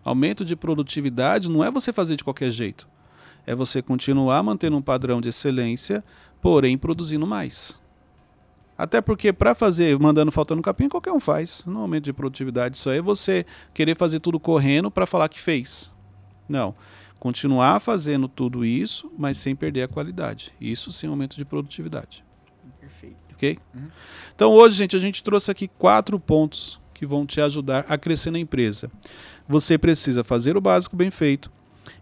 [SPEAKER 1] Aumento de produtividade não é você fazer de qualquer jeito. É você continuar mantendo um padrão de excelência, porém produzindo mais. Até porque para fazer mandando faltando capinha, qualquer um faz. Não é aumento de produtividade. Isso aí é você querer fazer tudo correndo para falar que fez. Não. Continuar fazendo tudo isso, mas sem perder a qualidade. Isso sim é aumento de produtividade.
[SPEAKER 3] Perfeito.
[SPEAKER 1] Ok? Então hoje, gente, a gente trouxe aqui quatro pontos que vão te ajudar a crescer na empresa. Você precisa fazer o básico bem feito,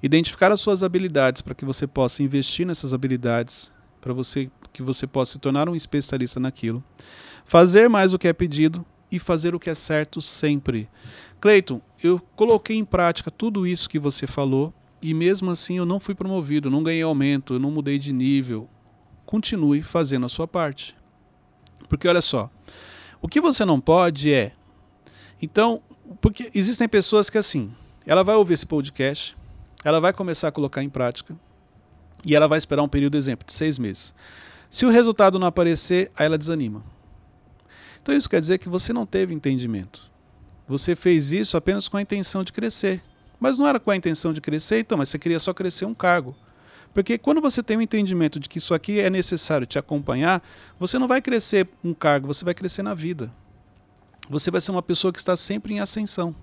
[SPEAKER 1] identificar as suas habilidades para que você possa investir nessas habilidades, para você que você possa se tornar um especialista naquilo. Fazer mais o que é pedido e fazer o que é certo sempre. Cleiton, eu coloquei em prática tudo isso que você falou e mesmo assim eu não fui promovido, não ganhei aumento, não mudei de nível. Continue fazendo a sua parte. Porque olha só, o que você não pode é. Então, porque existem pessoas que assim, ela vai ouvir esse podcast, ela vai começar a colocar em prática e ela vai esperar um período, exemplo, de seis meses. Se o resultado não aparecer, aí ela desanima. Então isso quer dizer que você não teve entendimento. Você fez isso apenas com a intenção de crescer. Mas não era com a intenção de crescer, então, mas você queria só crescer um cargo. Porque quando você tem o entendimento de que isso aqui é necessário te acompanhar, você não vai crescer um cargo, você vai crescer na vida. Você vai ser uma pessoa que está sempre em ascensão.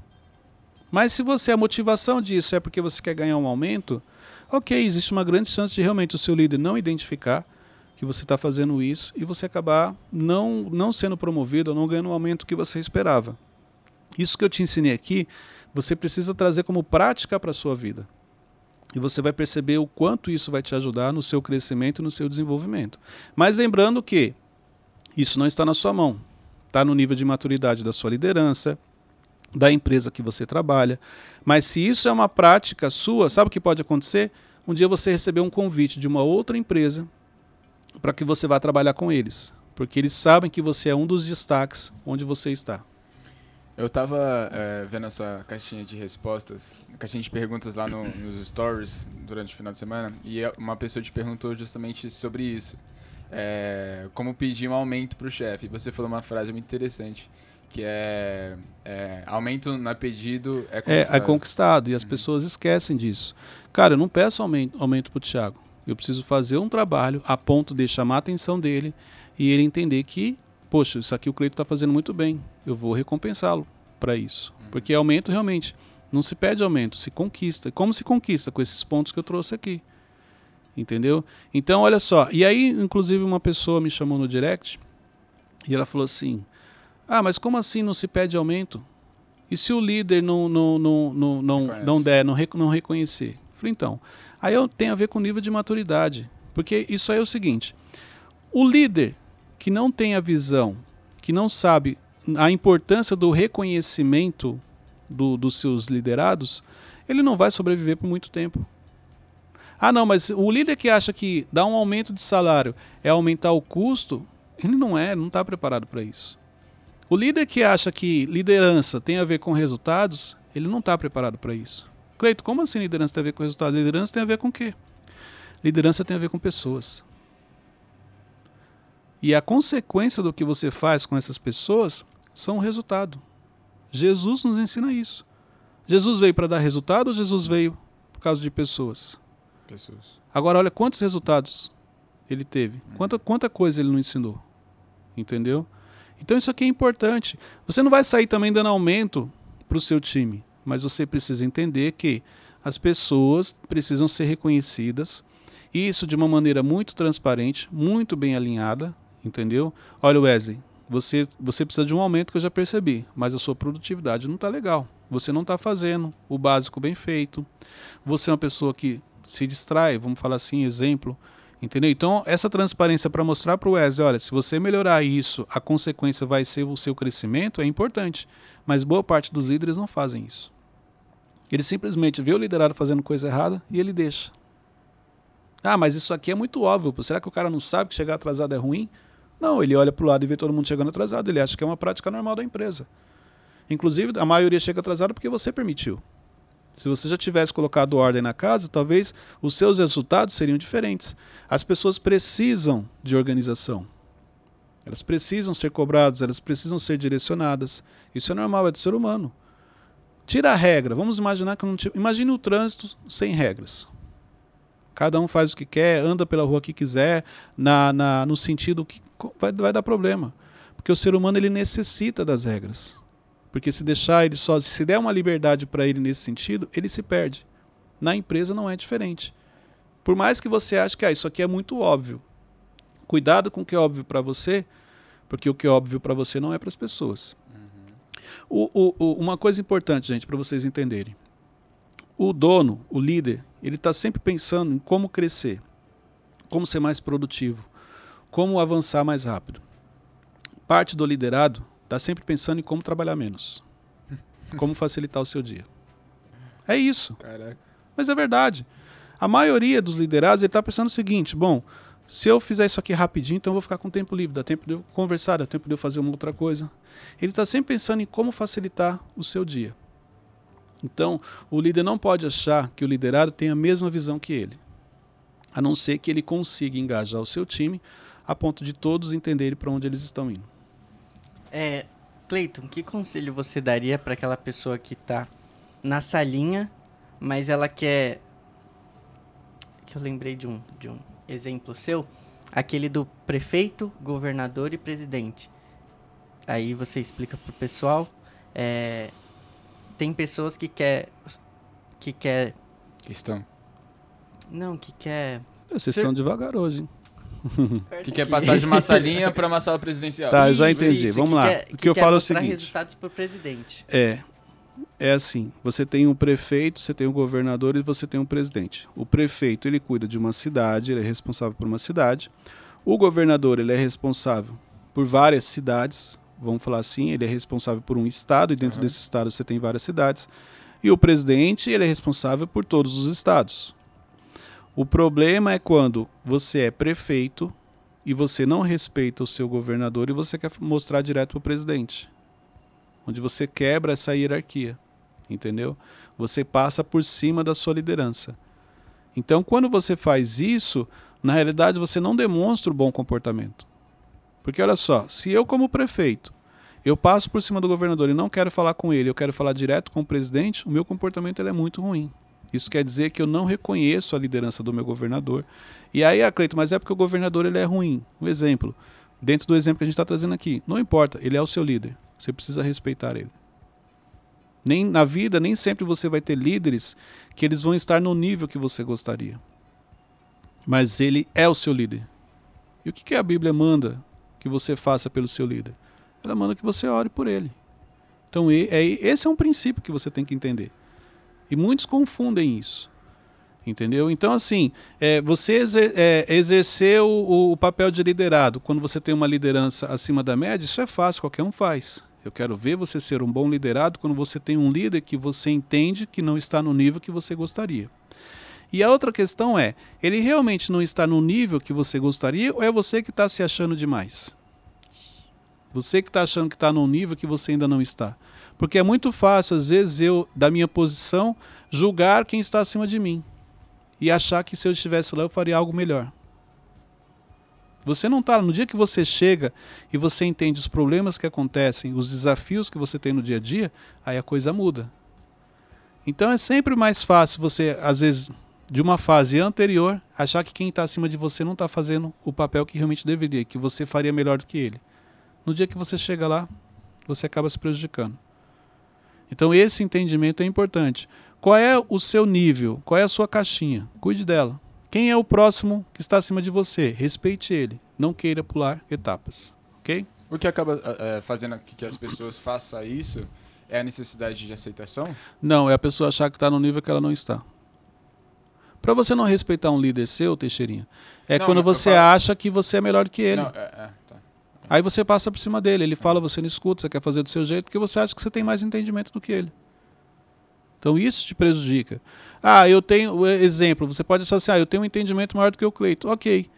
[SPEAKER 1] Mas se você a motivação disso é porque você quer ganhar um aumento, ok, existe uma grande chance de realmente o seu líder não identificar que você está fazendo isso e você acabar não, não sendo promovido ou não ganhando o aumento que você esperava. Isso que eu te ensinei aqui, você precisa trazer como prática para a sua vida. E você vai perceber o quanto isso vai te ajudar no seu crescimento e no seu desenvolvimento. Mas lembrando que isso não está na sua mão. Está no nível de maturidade da sua liderança, da empresa que você trabalha. Mas se isso é uma prática sua, sabe o que pode acontecer? Um dia você receber um convite de uma outra empresa para que você vá trabalhar com eles. Porque eles sabem que você é um dos destaques onde você está.
[SPEAKER 2] Eu tava é, vendo essa caixinha de respostas, caixinha de perguntas lá no- nos stories durante o final de semana, e uma pessoa te perguntou justamente sobre isso. É, como pedir um aumento pro chefe. Você falou uma frase muito interessante, que é, é, aumento não é pedido, é
[SPEAKER 1] É,
[SPEAKER 2] conquistado.
[SPEAKER 1] é conquistado e as pessoas esquecem disso. Cara, eu não peço aumento, aumento para o Thiago. Eu preciso fazer um trabalho a ponto de chamar a atenção dele e ele entender que, poxa, isso aqui o Cleito está fazendo muito bem. Eu vou recompensá-lo para isso. Porque aumento realmente não se pede aumento, se conquista. Como se conquista? Com esses pontos que eu trouxe aqui. Entendeu? Então, olha só. E aí, inclusive, uma pessoa me chamou no direct e ela falou assim: Ah, mas como assim não se pede aumento? E se o líder não, não, não, não, não,
[SPEAKER 2] Reconhece.
[SPEAKER 1] não der, não, rec- não reconhecer? Eu Falei, então, aí eu tenho a ver com o nível de maturidade. Porque isso aí é o seguinte: o líder que não tem a visão, que não sabe a importância do reconhecimento do- dos seus liderados, ele não vai sobreviver por muito tempo. Ah, não, mas o líder que acha que dar um aumento de salário é aumentar o custo, ele não é, não está preparado para isso. O líder que acha que liderança tem a ver com resultados, ele não está preparado para isso. Cleito, como assim liderança tem a ver com resultados? Liderança tem a ver com o quê? Liderança tem a ver com pessoas. E a consequência do que você faz com essas pessoas são o resultado. Jesus nos ensina isso. Jesus veio para dar resultado ou Jesus veio por causa de pessoas?
[SPEAKER 2] Pessoas.
[SPEAKER 1] Agora, olha quantos resultados ele teve. Quanta, quanta coisa ele não ensinou. Entendeu? Então, isso aqui é importante. Você não vai sair também dando aumento para o seu time, mas você precisa entender que as pessoas precisam ser reconhecidas. E isso de uma maneira muito transparente, muito bem alinhada. Entendeu? Olha, Wesley, você, você precisa de um aumento que eu já percebi, mas a sua produtividade não está legal. Você não está fazendo o básico bem feito. Você é uma pessoa que se distrai, vamos falar assim, exemplo, Entendeu? Então, essa transparência para mostrar para o Wesley, olha, se você melhorar isso, a consequência vai ser o seu crescimento, é importante. Mas boa parte dos líderes não fazem isso. Ele simplesmente vê o liderado fazendo coisa errada e ele deixa. Ah, mas isso aqui é muito óbvio. Será que o cara não sabe que chegar atrasado é ruim? Não, ele olha para o lado e vê todo mundo chegando atrasado. Ele acha que é uma prática normal da empresa. Inclusive, a maioria chega atrasado porque você permitiu. Se você já tivesse colocado ordem na casa, talvez os seus resultados seriam diferentes. As pessoas precisam de organização. Elas precisam ser cobradas, elas precisam ser direcionadas. Isso é normal, é do ser humano. Tira a regra. Vamos imaginar que não imagine o trânsito sem regras. Cada um faz o que quer, anda pela rua que quiser, na, na no sentido que vai, vai dar problema. Porque o ser humano ele necessita das regras. Porque se deixar ele só, se der uma liberdade para ele nesse sentido, ele se perde. Na empresa não é diferente. Por mais que você ache que ah, isso aqui é muito óbvio. Cuidado com o que é óbvio para você, porque o que é óbvio para você não é para as pessoas. Uhum. O, o, uma coisa importante, gente, para vocês entenderem. O dono, o líder, ele está sempre pensando em como crescer, como ser mais produtivo, como avançar mais rápido. Parte do liderado Está sempre pensando em como trabalhar menos. Como facilitar o seu dia. É isso.
[SPEAKER 2] Caraca.
[SPEAKER 1] Mas é verdade. A maioria dos liderados está pensando o seguinte: bom, se eu fizer isso aqui rapidinho, então eu vou ficar com tempo livre, dá tempo de eu conversar, dá tempo de eu fazer uma outra coisa. Ele está sempre pensando em como facilitar o seu dia. Então, o líder não pode achar que o liderado tem a mesma visão que ele, a não ser que ele consiga engajar o seu time a ponto de todos entenderem para onde eles estão indo.
[SPEAKER 3] É, Cleiton, que conselho você daria para aquela pessoa que tá na salinha, mas ela quer. Que eu lembrei de um, de um exemplo seu, aquele do prefeito, governador e presidente. Aí você explica pro pessoal. É, tem pessoas que quer. Que quer.
[SPEAKER 2] Que estão.
[SPEAKER 3] Não, que quer.
[SPEAKER 1] Vocês Ser... estão devagar hoje, hein?
[SPEAKER 2] que quer passar de uma salinha para uma sala presidencial.
[SPEAKER 1] Tá, eu já entendi. Isso, Vamos
[SPEAKER 3] que
[SPEAKER 1] lá.
[SPEAKER 3] Quer,
[SPEAKER 1] o que, que eu falo é o seguinte.
[SPEAKER 3] resultados para o presidente.
[SPEAKER 1] É. É assim, você tem um prefeito, você tem um governador e você tem um presidente. O prefeito, ele cuida de uma cidade, ele é responsável por uma cidade. O governador, ele é responsável por várias cidades, vamos falar assim, ele é responsável por um estado e dentro uhum. desse estado você tem várias cidades. E o presidente, ele é responsável por todos os estados. O problema é quando você é prefeito e você não respeita o seu governador e você quer mostrar direto para o presidente. Onde você quebra essa hierarquia. Entendeu? Você passa por cima da sua liderança. Então, quando você faz isso, na realidade você não demonstra o bom comportamento. Porque olha só, se eu como prefeito, eu passo por cima do governador e não quero falar com ele, eu quero falar direto com o presidente, o meu comportamento é muito ruim. Isso quer dizer que eu não reconheço a liderança do meu governador. E aí, ah, Cleito, mas é porque o governador ele é ruim. Um exemplo, dentro do exemplo que a gente está trazendo aqui, não importa, ele é o seu líder. Você precisa respeitar ele. Nem na vida, nem sempre você vai ter líderes que eles vão estar no nível que você gostaria. Mas ele é o seu líder. E o que, que a Bíblia manda que você faça pelo seu líder? Ela manda que você ore por ele. Então, é, esse é um princípio que você tem que entender. E muitos confundem isso. Entendeu? Então, assim, é, você exer, é, exercer o, o, papel de liderado quando você tem uma liderança acima da média, isso é fácil, qualquer um faz. Eu quero ver você ser um bom liderado quando você tem um líder que você entende que não está no nível que você gostaria. E a outra questão é: ele realmente não está no nível que você gostaria ou é você que está se achando demais? Você que está achando que está num nível que você ainda não está. Porque é muito fácil, às vezes, eu, da minha posição, julgar quem está acima de mim. E achar que se eu estivesse lá eu faria algo melhor. Você não está. No dia que você chega e você entende os problemas que acontecem, os desafios que você tem no dia a dia, aí a coisa muda. Então é sempre mais fácil você, às vezes, de uma fase anterior, achar que quem está acima de você não está fazendo o papel que realmente deveria, que você faria melhor do que ele. No dia que você chega lá, você acaba se prejudicando. Então esse entendimento é importante. Qual é o seu nível? Qual é a sua caixinha? Cuide dela. Quem é o próximo que está acima de você? Respeite ele. Não queira pular etapas. Ok?
[SPEAKER 2] O que acaba é, fazendo que as pessoas façam isso é a necessidade de aceitação?
[SPEAKER 1] Não, é a pessoa achar que está no nível que ela não está. Para você não respeitar um líder seu, Teixeirinha, é
[SPEAKER 2] Não,
[SPEAKER 1] quando você
[SPEAKER 2] falo-
[SPEAKER 1] acha que você é melhor que ele.
[SPEAKER 2] Não, é, é, tá.
[SPEAKER 1] Aí você passa por cima dele, ele fala, você não escuta, você quer fazer do seu jeito, porque você acha que você tem mais entendimento do que ele. Então isso te prejudica. Ah, eu tenho, o exemplo, você pode achar assim, ah, eu tenho um entendimento maior do que o Cleito. Ok.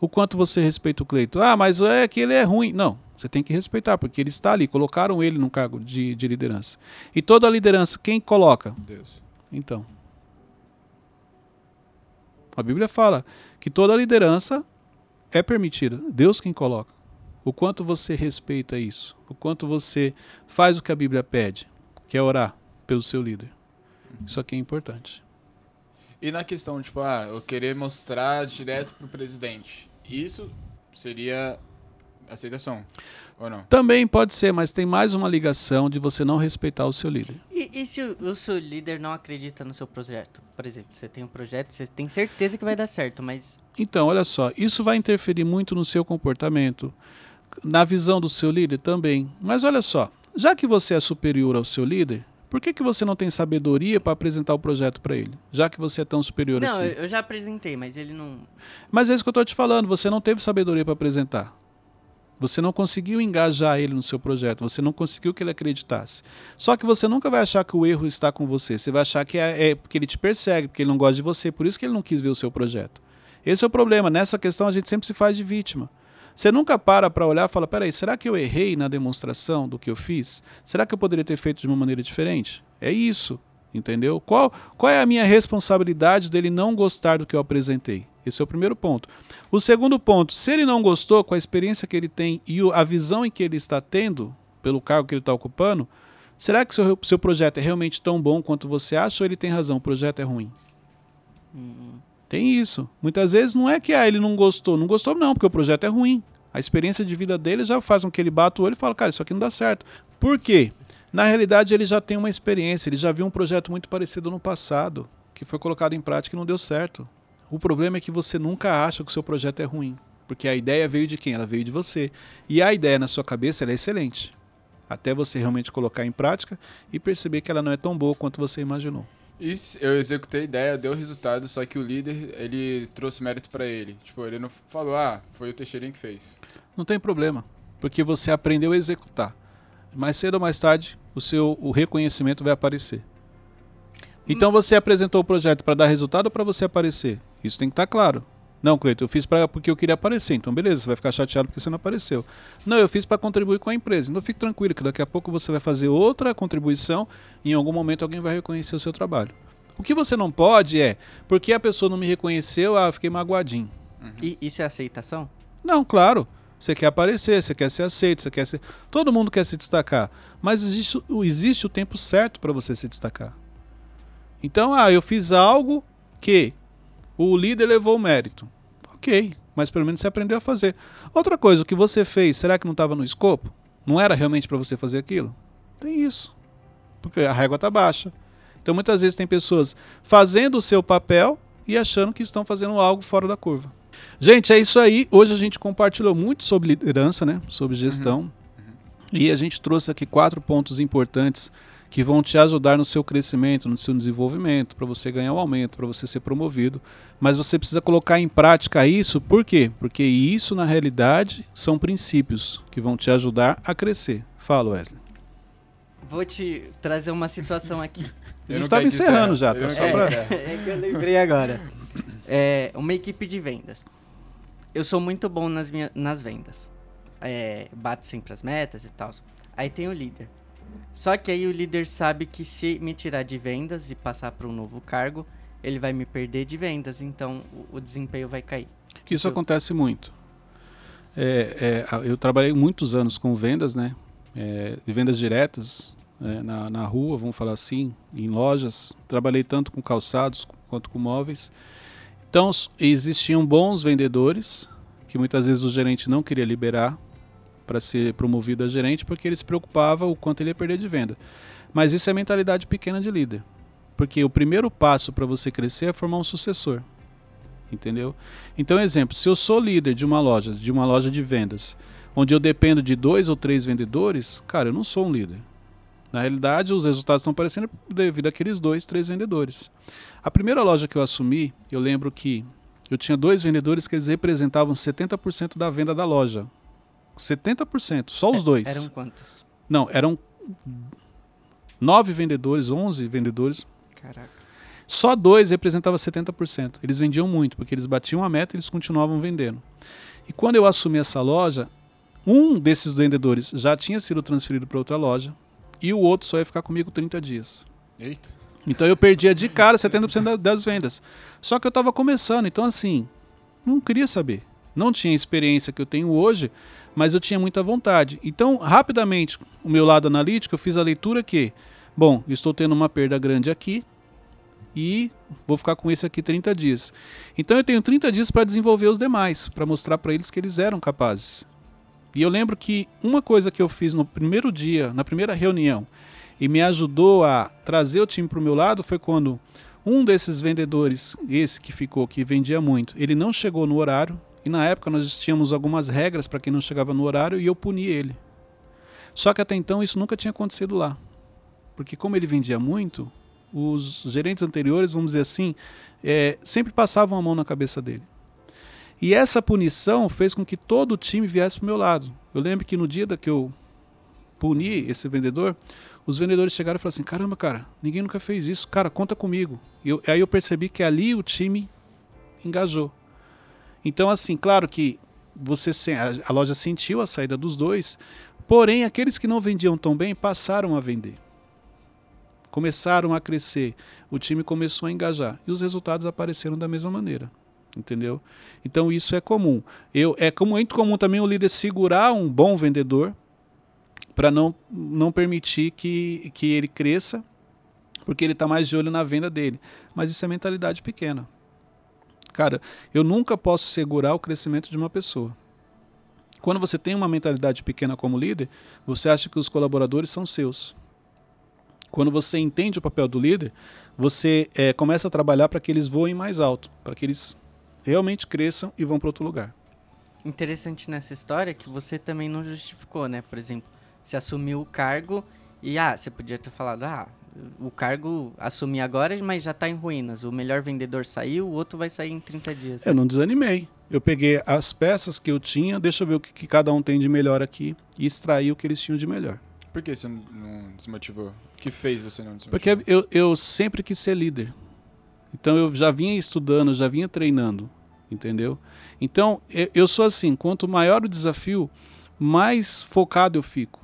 [SPEAKER 1] O quanto você respeita o Cleito? Ah, mas é que ele é ruim. Não, você tem que respeitar, porque ele está ali, colocaram ele num cargo de, de liderança. E toda a liderança, quem coloca?
[SPEAKER 2] Deus.
[SPEAKER 1] Então. A Bíblia fala que toda liderança é permitida. Deus quem coloca. O quanto você respeita isso. O quanto você faz o que a Bíblia pede, que é orar pelo seu líder. Isso aqui é importante.
[SPEAKER 2] E na questão, tipo, ah, eu querer mostrar direto pro presidente, isso seria aceitação, ou não?
[SPEAKER 1] Também pode ser, mas tem mais uma ligação de você não respeitar o seu líder.
[SPEAKER 3] E, e se o, o seu líder não acredita no seu projeto? Por exemplo, você tem um projeto, você tem certeza que vai dar certo, mas
[SPEAKER 1] Então, olha só, isso vai interferir muito no seu comportamento, na visão do seu líder também. Mas olha só, já que você é superior ao seu líder, por que, que você não tem sabedoria para apresentar o projeto para ele? Já que você é tão superior
[SPEAKER 3] Não,
[SPEAKER 1] assim.
[SPEAKER 3] eu, eu já apresentei, mas ele não.
[SPEAKER 1] Mas é isso que eu estou te falando, você não teve sabedoria para apresentar. Você não conseguiu engajar ele no seu projeto, você não conseguiu que ele acreditasse. Só que você nunca vai achar que o erro está com você, você vai achar que é, é porque ele te persegue, porque ele não gosta de você, por isso que ele não quis ver o seu projeto. Esse é o problema, nessa questão a gente sempre se faz de vítima. Você nunca para para olhar e fala: peraí, será que eu errei na demonstração do que eu fiz? Será que eu poderia ter feito de uma maneira diferente? É isso, entendeu? Qual, qual é a minha responsabilidade dele não gostar do que eu apresentei? Esse é o primeiro ponto. O segundo ponto, se ele não gostou com a experiência que ele tem e a visão em que ele está tendo, pelo cargo que ele está ocupando, será que seu, seu projeto é realmente tão bom quanto você acha ou ele tem razão, o projeto é ruim? Tem isso. Muitas vezes não é que ah, ele não gostou. Não gostou, não, porque o projeto é ruim. A experiência de vida dele já faz com que ele bata o olho e fala, cara, isso aqui não dá certo. Por quê? Na realidade, ele já tem uma experiência, ele já viu um projeto muito parecido no passado, que foi colocado em prática e não deu certo. O problema é que você nunca acha que o seu projeto é ruim. Porque a ideia veio de quem? Ela veio de você. E a ideia na sua cabeça é excelente. Até você realmente colocar em prática e perceber que ela não é tão boa quanto você imaginou.
[SPEAKER 2] Se eu executei a ideia, deu resultado, só que o líder, ele trouxe mérito pra ele. Tipo, ele não falou, ah, foi o Teixeirinho que fez.
[SPEAKER 1] Não tem problema, porque você aprendeu a executar. Mais cedo ou mais tarde, o seu o reconhecimento vai aparecer. Então você apresentou o projeto para dar resultado ou para você aparecer? Isso tem que estar claro. Não, Cleiton, eu fiz pra, porque eu queria aparecer. Então, beleza, você vai ficar chateado porque você não apareceu. Não, eu fiz para contribuir com a empresa. Então, fique tranquilo que daqui a pouco você vai fazer outra contribuição e em algum momento alguém vai reconhecer o seu trabalho. O que você não pode é, porque a pessoa não me reconheceu, ah, eu fiquei magoadinho.
[SPEAKER 3] E isso é aceitação?
[SPEAKER 1] Não, claro. Você quer aparecer, você quer ser aceito, você quer ser. Todo mundo quer se destacar. Mas existe, o- existe o tempo certo para você se destacar. Então, ah, eu fiz algo que o líder levou o mérito. Ok, mas pelo menos você aprendeu a fazer. Outra coisa, o que você fez, será que não estava no escopo? Não era realmente para você fazer aquilo? Tem isso. Porque a régua está baixa. Então, muitas vezes tem pessoas fazendo o seu papel e achando que estão fazendo algo fora da curva. Gente, é isso aí. Hoje a gente compartilhou muito sobre liderança, né? Sobre gestão. E a gente trouxe aqui quatro pontos importantes que vão te ajudar no seu crescimento, no seu desenvolvimento, para você ganhar um aumento, para você ser promovido. Mas você precisa colocar em prática isso, por quê? Porque isso, na realidade, são princípios que vão te ajudar a crescer. Fala, Wesley.
[SPEAKER 3] Vou te trazer uma situação aqui.
[SPEAKER 2] Eu não
[SPEAKER 1] tava
[SPEAKER 2] quero que
[SPEAKER 1] encerrando já, tá? Só pra-
[SPEAKER 2] encerre.
[SPEAKER 3] é que eu lembrei agora. É, uma equipe de vendas. Eu sou muito bom nas, minhas, nas vendas. É, bato sempre as metas e tal. Aí tem o líder. Só que aí o líder sabe que se me tirar de vendas e passar para um novo cargo, ele vai me perder de vendas, então o, o desempenho vai cair.
[SPEAKER 1] Que isso
[SPEAKER 3] Eu-
[SPEAKER 1] acontece muito. É, é, eu trabalhei muitos anos com vendas, né? É, de vendas diretas né, na, na rua, vamos falar assim, em lojas. Trabalhei tanto com calçados quanto com móveis. Então existiam bons vendedores que muitas vezes o gerente não queria liberar para ser promovido a gerente porque ele se preocupava o quanto ele ia perder de venda. Mas isso é mentalidade pequena de líder. Porque o primeiro passo para você crescer é formar um sucessor. Entendeu? Então, exemplo, se eu sou líder de uma loja, de uma loja de vendas, onde eu dependo de dois ou três vendedores, cara, eu não sou um líder. Na realidade, os resultados estão aparecendo devido àqueles dois, três vendedores. A primeira loja que eu assumi, eu lembro que eu tinha dois vendedores que eles representavam 70% da venda da loja. 70%, só os
[SPEAKER 3] É,
[SPEAKER 1] dois.
[SPEAKER 3] Eram quantos?
[SPEAKER 1] Não, eram nove vendedores, 11 vendedores.
[SPEAKER 3] Caraca.
[SPEAKER 1] Só dois representava 70%. Eles vendiam muito, porque eles batiam a meta e eles continuavam vendendo. E quando eu assumi essa loja, um desses vendedores já tinha sido transferido para outra loja e o outro só ia ficar comigo 30 dias.
[SPEAKER 2] Eita.
[SPEAKER 1] Então eu perdia de cara 70% da- das vendas. Só que eu estava começando, então assim, não queria saber. Não tinha a experiência que eu tenho hoje, mas eu tinha muita vontade. Então, rapidamente, o meu lado analítico, eu fiz a leitura que, bom, estou tendo uma perda grande aqui e vou ficar com esse aqui 30 dias. Então eu tenho 30 dias para desenvolver os demais, para mostrar para eles que eles eram capazes. E eu lembro que uma coisa que eu fiz no primeiro dia, na primeira reunião, e me ajudou a trazer o time para o meu lado foi quando um desses vendedores, esse que ficou, que vendia muito, ele não chegou no horário. E na época nós tínhamos algumas regras para quem não chegava no horário e eu puni ele. Só que até então isso nunca tinha acontecido lá. Porque como ele vendia muito, os gerentes anteriores, vamos dizer assim, é, sempre passavam a mão na cabeça dele. E essa punição fez com que todo o time viesse para o meu lado. Eu lembro que no dia da que eu puni esse vendedor, os vendedores chegaram e falaram assim: caramba, cara, ninguém nunca fez isso, cara, conta comigo. E eu, aí eu percebi que ali o time engajou. Então, assim, claro que você a loja sentiu a saída dos dois, porém aqueles que não vendiam tão bem passaram a vender. Começaram a crescer, o time começou a engajar e os resultados apareceram da mesma maneira. Entendeu? Então isso é comum. Eu, é como- muito comum também o líder segurar um bom vendedor para não, não permitir que, que ele cresça, porque ele está mais de olho na venda dele. Mas isso é mentalidade pequena. Cara, eu nunca posso segurar o crescimento de uma pessoa. Quando você tem uma mentalidade pequena como líder, você acha que os colaboradores são seus. Quando você entende o papel do líder, você eh, começa a trabalhar para que eles voem mais alto, para que eles realmente cresçam e vão para outro lugar.
[SPEAKER 3] Interessante nessa história que você também não justificou, né? Por exemplo, você assumiu o cargo e, ah, você podia ter falado, ah, o cargo assumi agora, mas já tá em ruínas. O melhor vendedor saiu, o outro vai sair em 30 dias.
[SPEAKER 1] Eu não desanimei. Eu peguei as peças que eu tinha, deixa eu ver o que, que cada um tem de melhor aqui e extraí o que eles tinham de melhor.
[SPEAKER 2] Por que você não, não desmotivou? O que fez você não desmotivou?
[SPEAKER 1] Porque eu, eu sempre quis ser líder. Então eu já vinha estudando, já vinha treinando, entendeu? Então eu, eu sou assim, quanto maior o desafio, mais focado eu fico.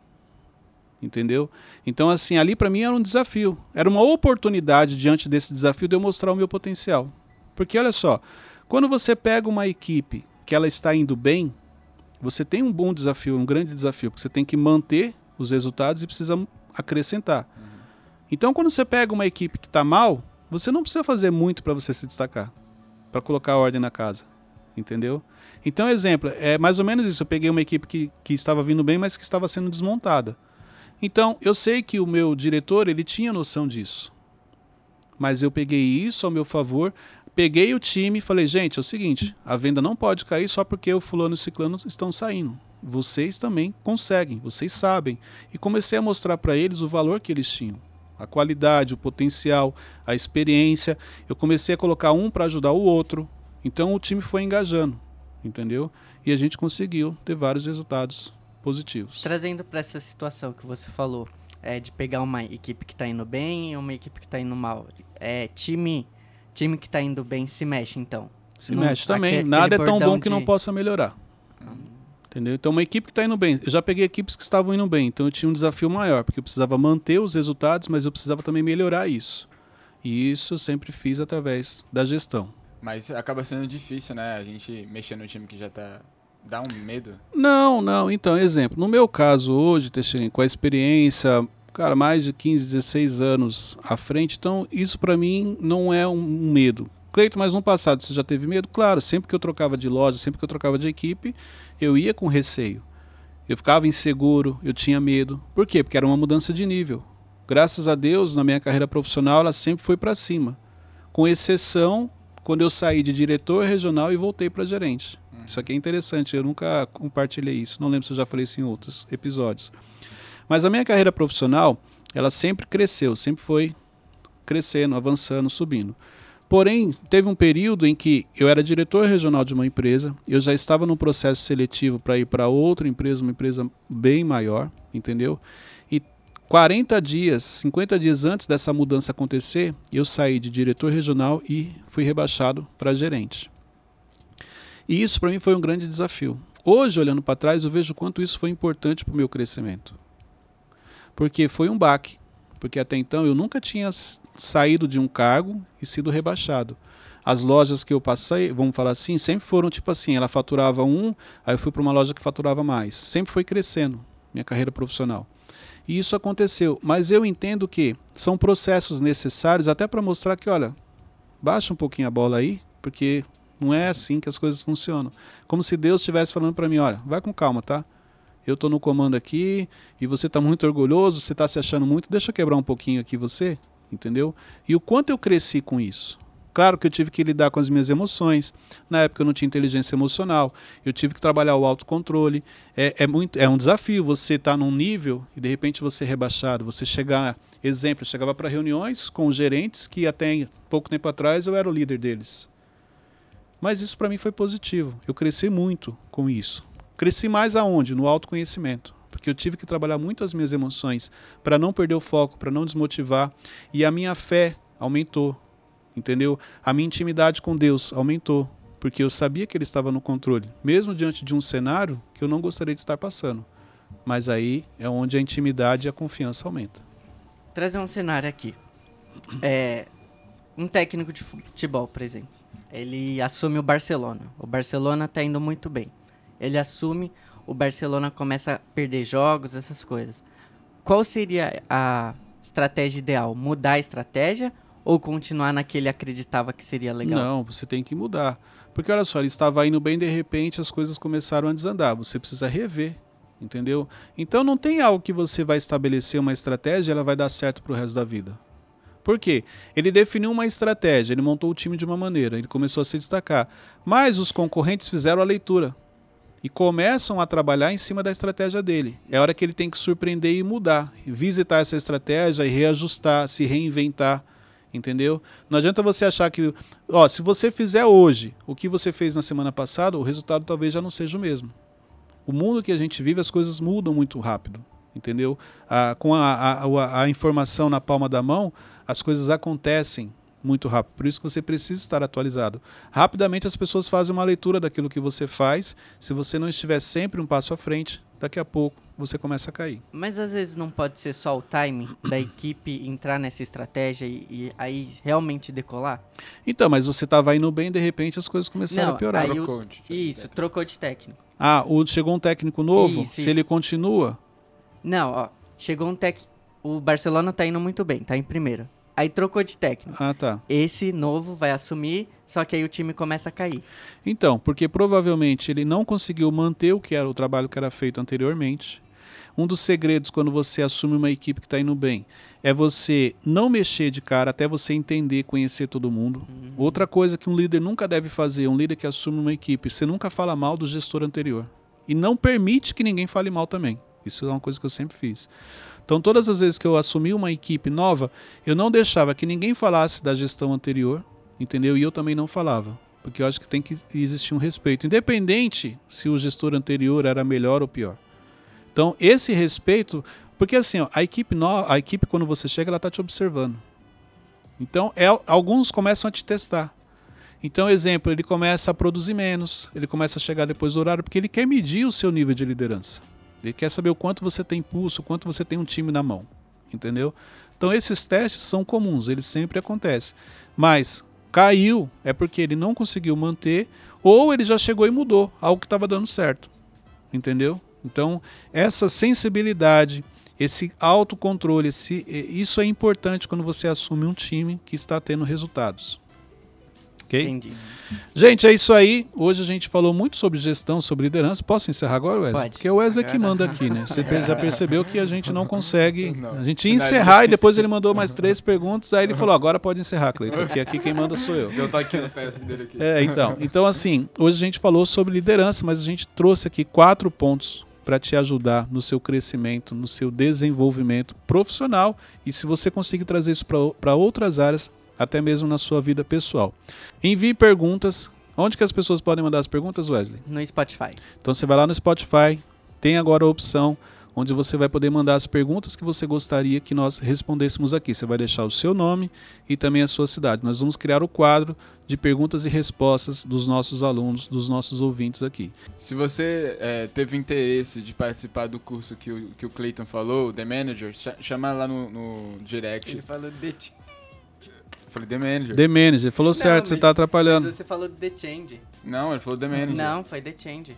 [SPEAKER 1] Entendeu? Então assim, ali para mim era um desafio, era uma oportunidade diante desse desafio de eu mostrar o meu potencial. Porque olha só, quando você pega uma equipe que ela está indo bem, você tem um bom desafio, um grande desafio, porque você tem que manter os resultados e precisa acrescentar. Então, quando você pega uma equipe que está mal, você não precisa fazer muito para você se destacar, para colocar ordem na casa, entendeu? Então, exemplo, é mais ou menos isso. Eu peguei uma equipe que, que estava vindo bem, mas que estava sendo desmontada. Então, eu sei que o meu diretor, ele tinha noção disso. Mas eu peguei isso ao meu favor, peguei o time e falei, gente, é o seguinte, a venda não pode cair só porque o fulano e o ciclano estão saindo. Vocês também conseguem, vocês sabem. E comecei a mostrar para eles o valor que eles tinham. A qualidade, o potencial, a experiência. Eu comecei a colocar um para ajudar o outro. Então o time foi engajando, entendeu? E a gente conseguiu ter vários resultados positivos.
[SPEAKER 3] Trazendo para essa situação que você falou, é, de pegar uma equipe que tá indo bem e uma equipe que tá indo mal. É, time, time que tá indo bem se mexe, então.
[SPEAKER 1] Se
[SPEAKER 3] Não,
[SPEAKER 1] mexe também.
[SPEAKER 3] aquele
[SPEAKER 1] Nada é tão bom que não possa melhorar. Entendeu? Então, uma equipe que está indo bem. Eu já peguei equipes que estavam indo bem, então eu tinha um desafio maior, porque eu precisava manter os resultados, mas eu precisava também melhorar isso. E isso eu sempre fiz através da gestão.
[SPEAKER 2] Mas acaba sendo difícil, né? A gente mexer no time que já tá. Dá um medo.
[SPEAKER 1] Não, não. Então, exemplo, no meu caso hoje, Teixeirinho, com a experiência, cara, mais de 15, 16 anos à frente, então isso para mim não é um medo. Cleito, mas no passado você já teve medo? Claro, sempre que eu trocava de loja, sempre que eu trocava de equipe, eu ia com receio. Eu ficava inseguro, eu tinha medo. Por quê? Porque era uma mudança de nível. Graças a Deus, na minha carreira profissional, ela sempre foi para cima. Com exceção quando eu saí de diretor regional e voltei para gerente. Isso aqui é interessante, eu nunca compartilhei isso. Não lembro se eu já falei isso em outros episódios. Mas a minha carreira profissional, ela sempre cresceu, sempre foi crescendo, avançando, subindo. Porém, teve um período em que eu era diretor regional de uma empresa, eu já estava num processo seletivo para ir para outra empresa, uma empresa bem maior, entendeu? E 40 dias, 50 dias antes dessa mudança acontecer, eu saí de diretor regional e fui rebaixado para gerente. E isso para mim foi um grande desafio. Hoje, olhando para trás, eu vejo quanto isso foi importante para o meu crescimento. Porque foi um baque. Porque até então eu nunca tinha saído de um cargo e sido rebaixado. As lojas que eu passei, vamos falar assim, sempre foram tipo assim, ela faturava um, aí eu fui para uma loja que faturava mais. Sempre foi crescendo minha carreira profissional. E isso aconteceu, mas eu entendo que são processos necessários até para mostrar que, olha, baixa um pouquinho a bola aí, porque não é assim que as coisas funcionam. Como se Deus estivesse falando para mim, olha, vai com calma, tá? Eu estou no comando aqui e você está muito orgulhoso, você está se achando muito, deixa eu quebrar um pouquinho aqui você entendeu? E o quanto eu cresci com isso. Claro que eu tive que lidar com as minhas emoções. Na época eu não tinha inteligência emocional. Eu tive que trabalhar o autocontrole. É, é, muito, é um desafio você estar tá num nível e de repente você é rebaixado. Você chegar. Exemplo, eu chegava para reuniões com gerentes que até pouco tempo atrás eu era o líder deles. Mas isso para mim foi positivo. Eu cresci muito com isso. Cresci mais aonde? No autoconhecimento porque eu tive que trabalhar muito as minhas emoções para não perder o foco, para não desmotivar, e a minha fé aumentou, entendeu? A minha intimidade com Deus aumentou, porque eu sabia que ele estava no controle, mesmo diante de um cenário que eu não gostaria de estar passando. Mas aí é onde a intimidade e a confiança aumenta.
[SPEAKER 3] Trazer um cenário aqui. É, um técnico de futebol, por exemplo. Ele assume o Barcelona. O Barcelona está indo muito bem. Ele assume o Barcelona começa a perder jogos, essas coisas. Qual seria a estratégia ideal? Mudar a estratégia ou continuar naquele acreditava que seria legal?
[SPEAKER 1] Não, você tem que mudar. Porque olha só, ele estava indo bem, de repente as coisas começaram a desandar. Você precisa rever, entendeu? Então não tem algo que você vai estabelecer uma estratégia e ela vai dar certo para o resto da vida. Por quê? Ele definiu uma estratégia, ele montou o time de uma maneira, ele começou a se destacar. Mas os concorrentes fizeram a leitura e começam a trabalhar em cima da estratégia dele. É hora que ele tem que surpreender e mudar, visitar essa estratégia e reajustar, se reinventar, entendeu? Não adianta você achar que, ó, se você fizer hoje o que você fez na semana passada, o resultado talvez já não seja o mesmo. O mundo que a gente vive, as coisas mudam muito rápido, entendeu? Ah, com a, a, a, a informação na palma da mão, as coisas acontecem muito rápido. Por isso que você precisa estar atualizado. Rapidamente as pessoas fazem uma leitura daquilo que você faz. Se você não estiver sempre um passo à frente, daqui a pouco você começa a cair.
[SPEAKER 3] Mas às vezes não pode ser só o timing da equipe entrar nessa estratégia e, e aí realmente decolar?
[SPEAKER 1] Então, mas você estava indo bem de repente as coisas começaram
[SPEAKER 3] não,
[SPEAKER 1] a piorar.
[SPEAKER 3] Trocou de isso, técnico. trocou de técnico.
[SPEAKER 1] Ah, o, chegou um técnico novo? Isso, Se isso. ele continua?
[SPEAKER 3] Não, ó, chegou um técnico. O Barcelona tá indo muito bem, tá em primeiro. Aí trocou de técnico.
[SPEAKER 1] Ah, tá.
[SPEAKER 3] Esse novo vai assumir, só que aí o time começa a cair.
[SPEAKER 1] Então, porque provavelmente ele não conseguiu manter o que era o trabalho que era feito anteriormente. Um dos segredos quando você assume uma equipe que está indo bem é você não mexer de cara até você entender, conhecer todo mundo. Uhum. Outra coisa que um líder nunca deve fazer, um líder que assume uma equipe, você nunca fala mal do gestor anterior. E não permite que ninguém fale mal também. Isso é uma coisa que eu sempre fiz. Então, todas as vezes que eu assumi uma equipe nova, eu não deixava que ninguém falasse da gestão anterior, entendeu? E eu também não falava, porque eu acho que tem que existir um respeito, independente se o gestor anterior era melhor ou pior. Então, esse respeito, porque assim, ó, a equipe no, a equipe quando você chega, ela está te observando. Então, é, alguns começam a te testar. Então, exemplo, ele começa a produzir menos, ele começa a chegar depois do horário, porque ele quer medir o seu nível de liderança. Ele quer saber o quanto você tem pulso, o quanto você tem um time na mão. Entendeu? Então esses testes são comuns, eles sempre acontecem. Mas caiu é porque ele não conseguiu manter ou ele já chegou e mudou algo que estava dando certo. Entendeu? Então, essa sensibilidade, esse autocontrole, esse, isso é importante quando você assume um time que está tendo resultados. Ok? Entendi. Gente, é isso aí. Hoje a gente falou muito sobre gestão, sobre liderança. Posso encerrar agora, Wesley?
[SPEAKER 3] Pode.
[SPEAKER 1] Porque é o Wesley que manda aqui, né? Você já percebeu que a gente não consegue. A gente ia encerrar e depois ele mandou mais três perguntas. Aí ele falou: agora pode encerrar, Cleiton, porque aqui quem manda sou eu.
[SPEAKER 2] Eu tô aqui no pé dele aqui.
[SPEAKER 1] É, então. Então, assim, hoje a gente falou sobre liderança, mas a gente trouxe aqui quatro pontos para te ajudar no seu crescimento, no seu desenvolvimento profissional e se você conseguir trazer isso para outras áreas, até mesmo na sua vida pessoal. Envie perguntas. Onde que as pessoas podem mandar as perguntas, Wesley?
[SPEAKER 3] No Spotify.
[SPEAKER 1] Então você vai lá no Spotify, tem agora a opção onde você vai poder mandar as perguntas que você gostaria que nós respondêssemos aqui. Você vai deixar o seu nome e também a sua cidade. Nós vamos criar o quadro de perguntas e respostas dos nossos alunos, dos nossos ouvintes aqui.
[SPEAKER 2] Se você é, teve interesse de participar do curso que o, que o Clayton falou, The Manager, chama lá no, no direct.
[SPEAKER 3] Ele falou The
[SPEAKER 2] Eu falei The Manager.
[SPEAKER 1] The Manager, falou Não, certo, você está atrapalhando.
[SPEAKER 3] Mas você falou The Change.
[SPEAKER 2] Não, ele falou The Manager.
[SPEAKER 3] Não, foi The Change.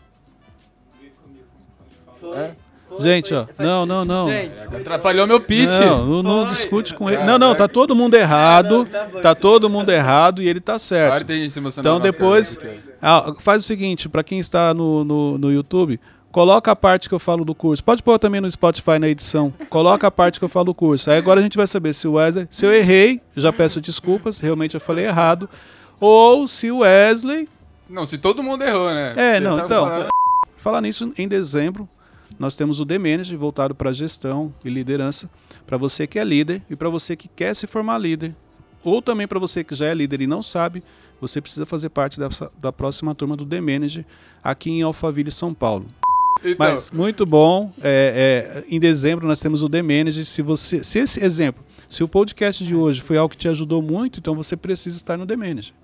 [SPEAKER 1] Foi. É? Gente, ó. Não, não, não.
[SPEAKER 2] Atrapalhou meu pitch.
[SPEAKER 1] Não, não, não discute com ele. Não, não, tá todo mundo errado. Tá, tá todo mundo errado e ele tá certo. Então depois. Ah, faz o seguinte, para quem está no, no, no YouTube, coloca a parte que eu falo do curso. Pode pôr também no Spotify na edição. Coloca a parte que eu falo do curso. Aí agora a gente vai saber se o Wesley. Se eu errei, já peço desculpas, realmente eu falei errado. Ou se o Wesley.
[SPEAKER 2] Não, se todo mundo errou, né?
[SPEAKER 1] É, não, tá então. Falando... Falar nisso em dezembro, nós temos o The Manager voltado para gestão e liderança, para você que é líder e para você que quer se formar líder, ou também para você que já é líder e não sabe, você precisa fazer parte dessa, da próxima turma do The Manager aqui em Alphaville, São Paulo. Então. Mas muito bom. É, é, em dezembro nós temos o The Manager. Se você, se esse exemplo, se o podcast de hoje foi algo que te ajudou muito, então você precisa estar no The Manager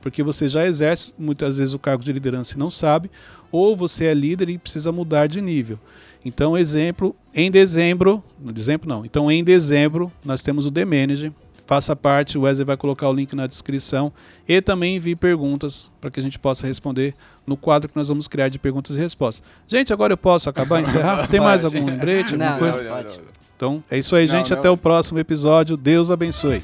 [SPEAKER 1] porque você já exerce muitas vezes o cargo de liderança e não sabe, ou você é líder e precisa mudar de nível. Então, exemplo, em dezembro, no dezembro não, então em dezembro nós temos o The Manager, faça parte, o Wesley vai colocar o link na descrição e também envie perguntas para que a gente possa responder no quadro que nós vamos criar de perguntas e respostas. Gente, agora eu posso acabar, encerrar? Tem mais algum lembrete? Alguma
[SPEAKER 3] não,
[SPEAKER 1] coisa?
[SPEAKER 3] Não, não,
[SPEAKER 1] então, é isso aí, gente. Até o próximo episódio. Deus abençoe.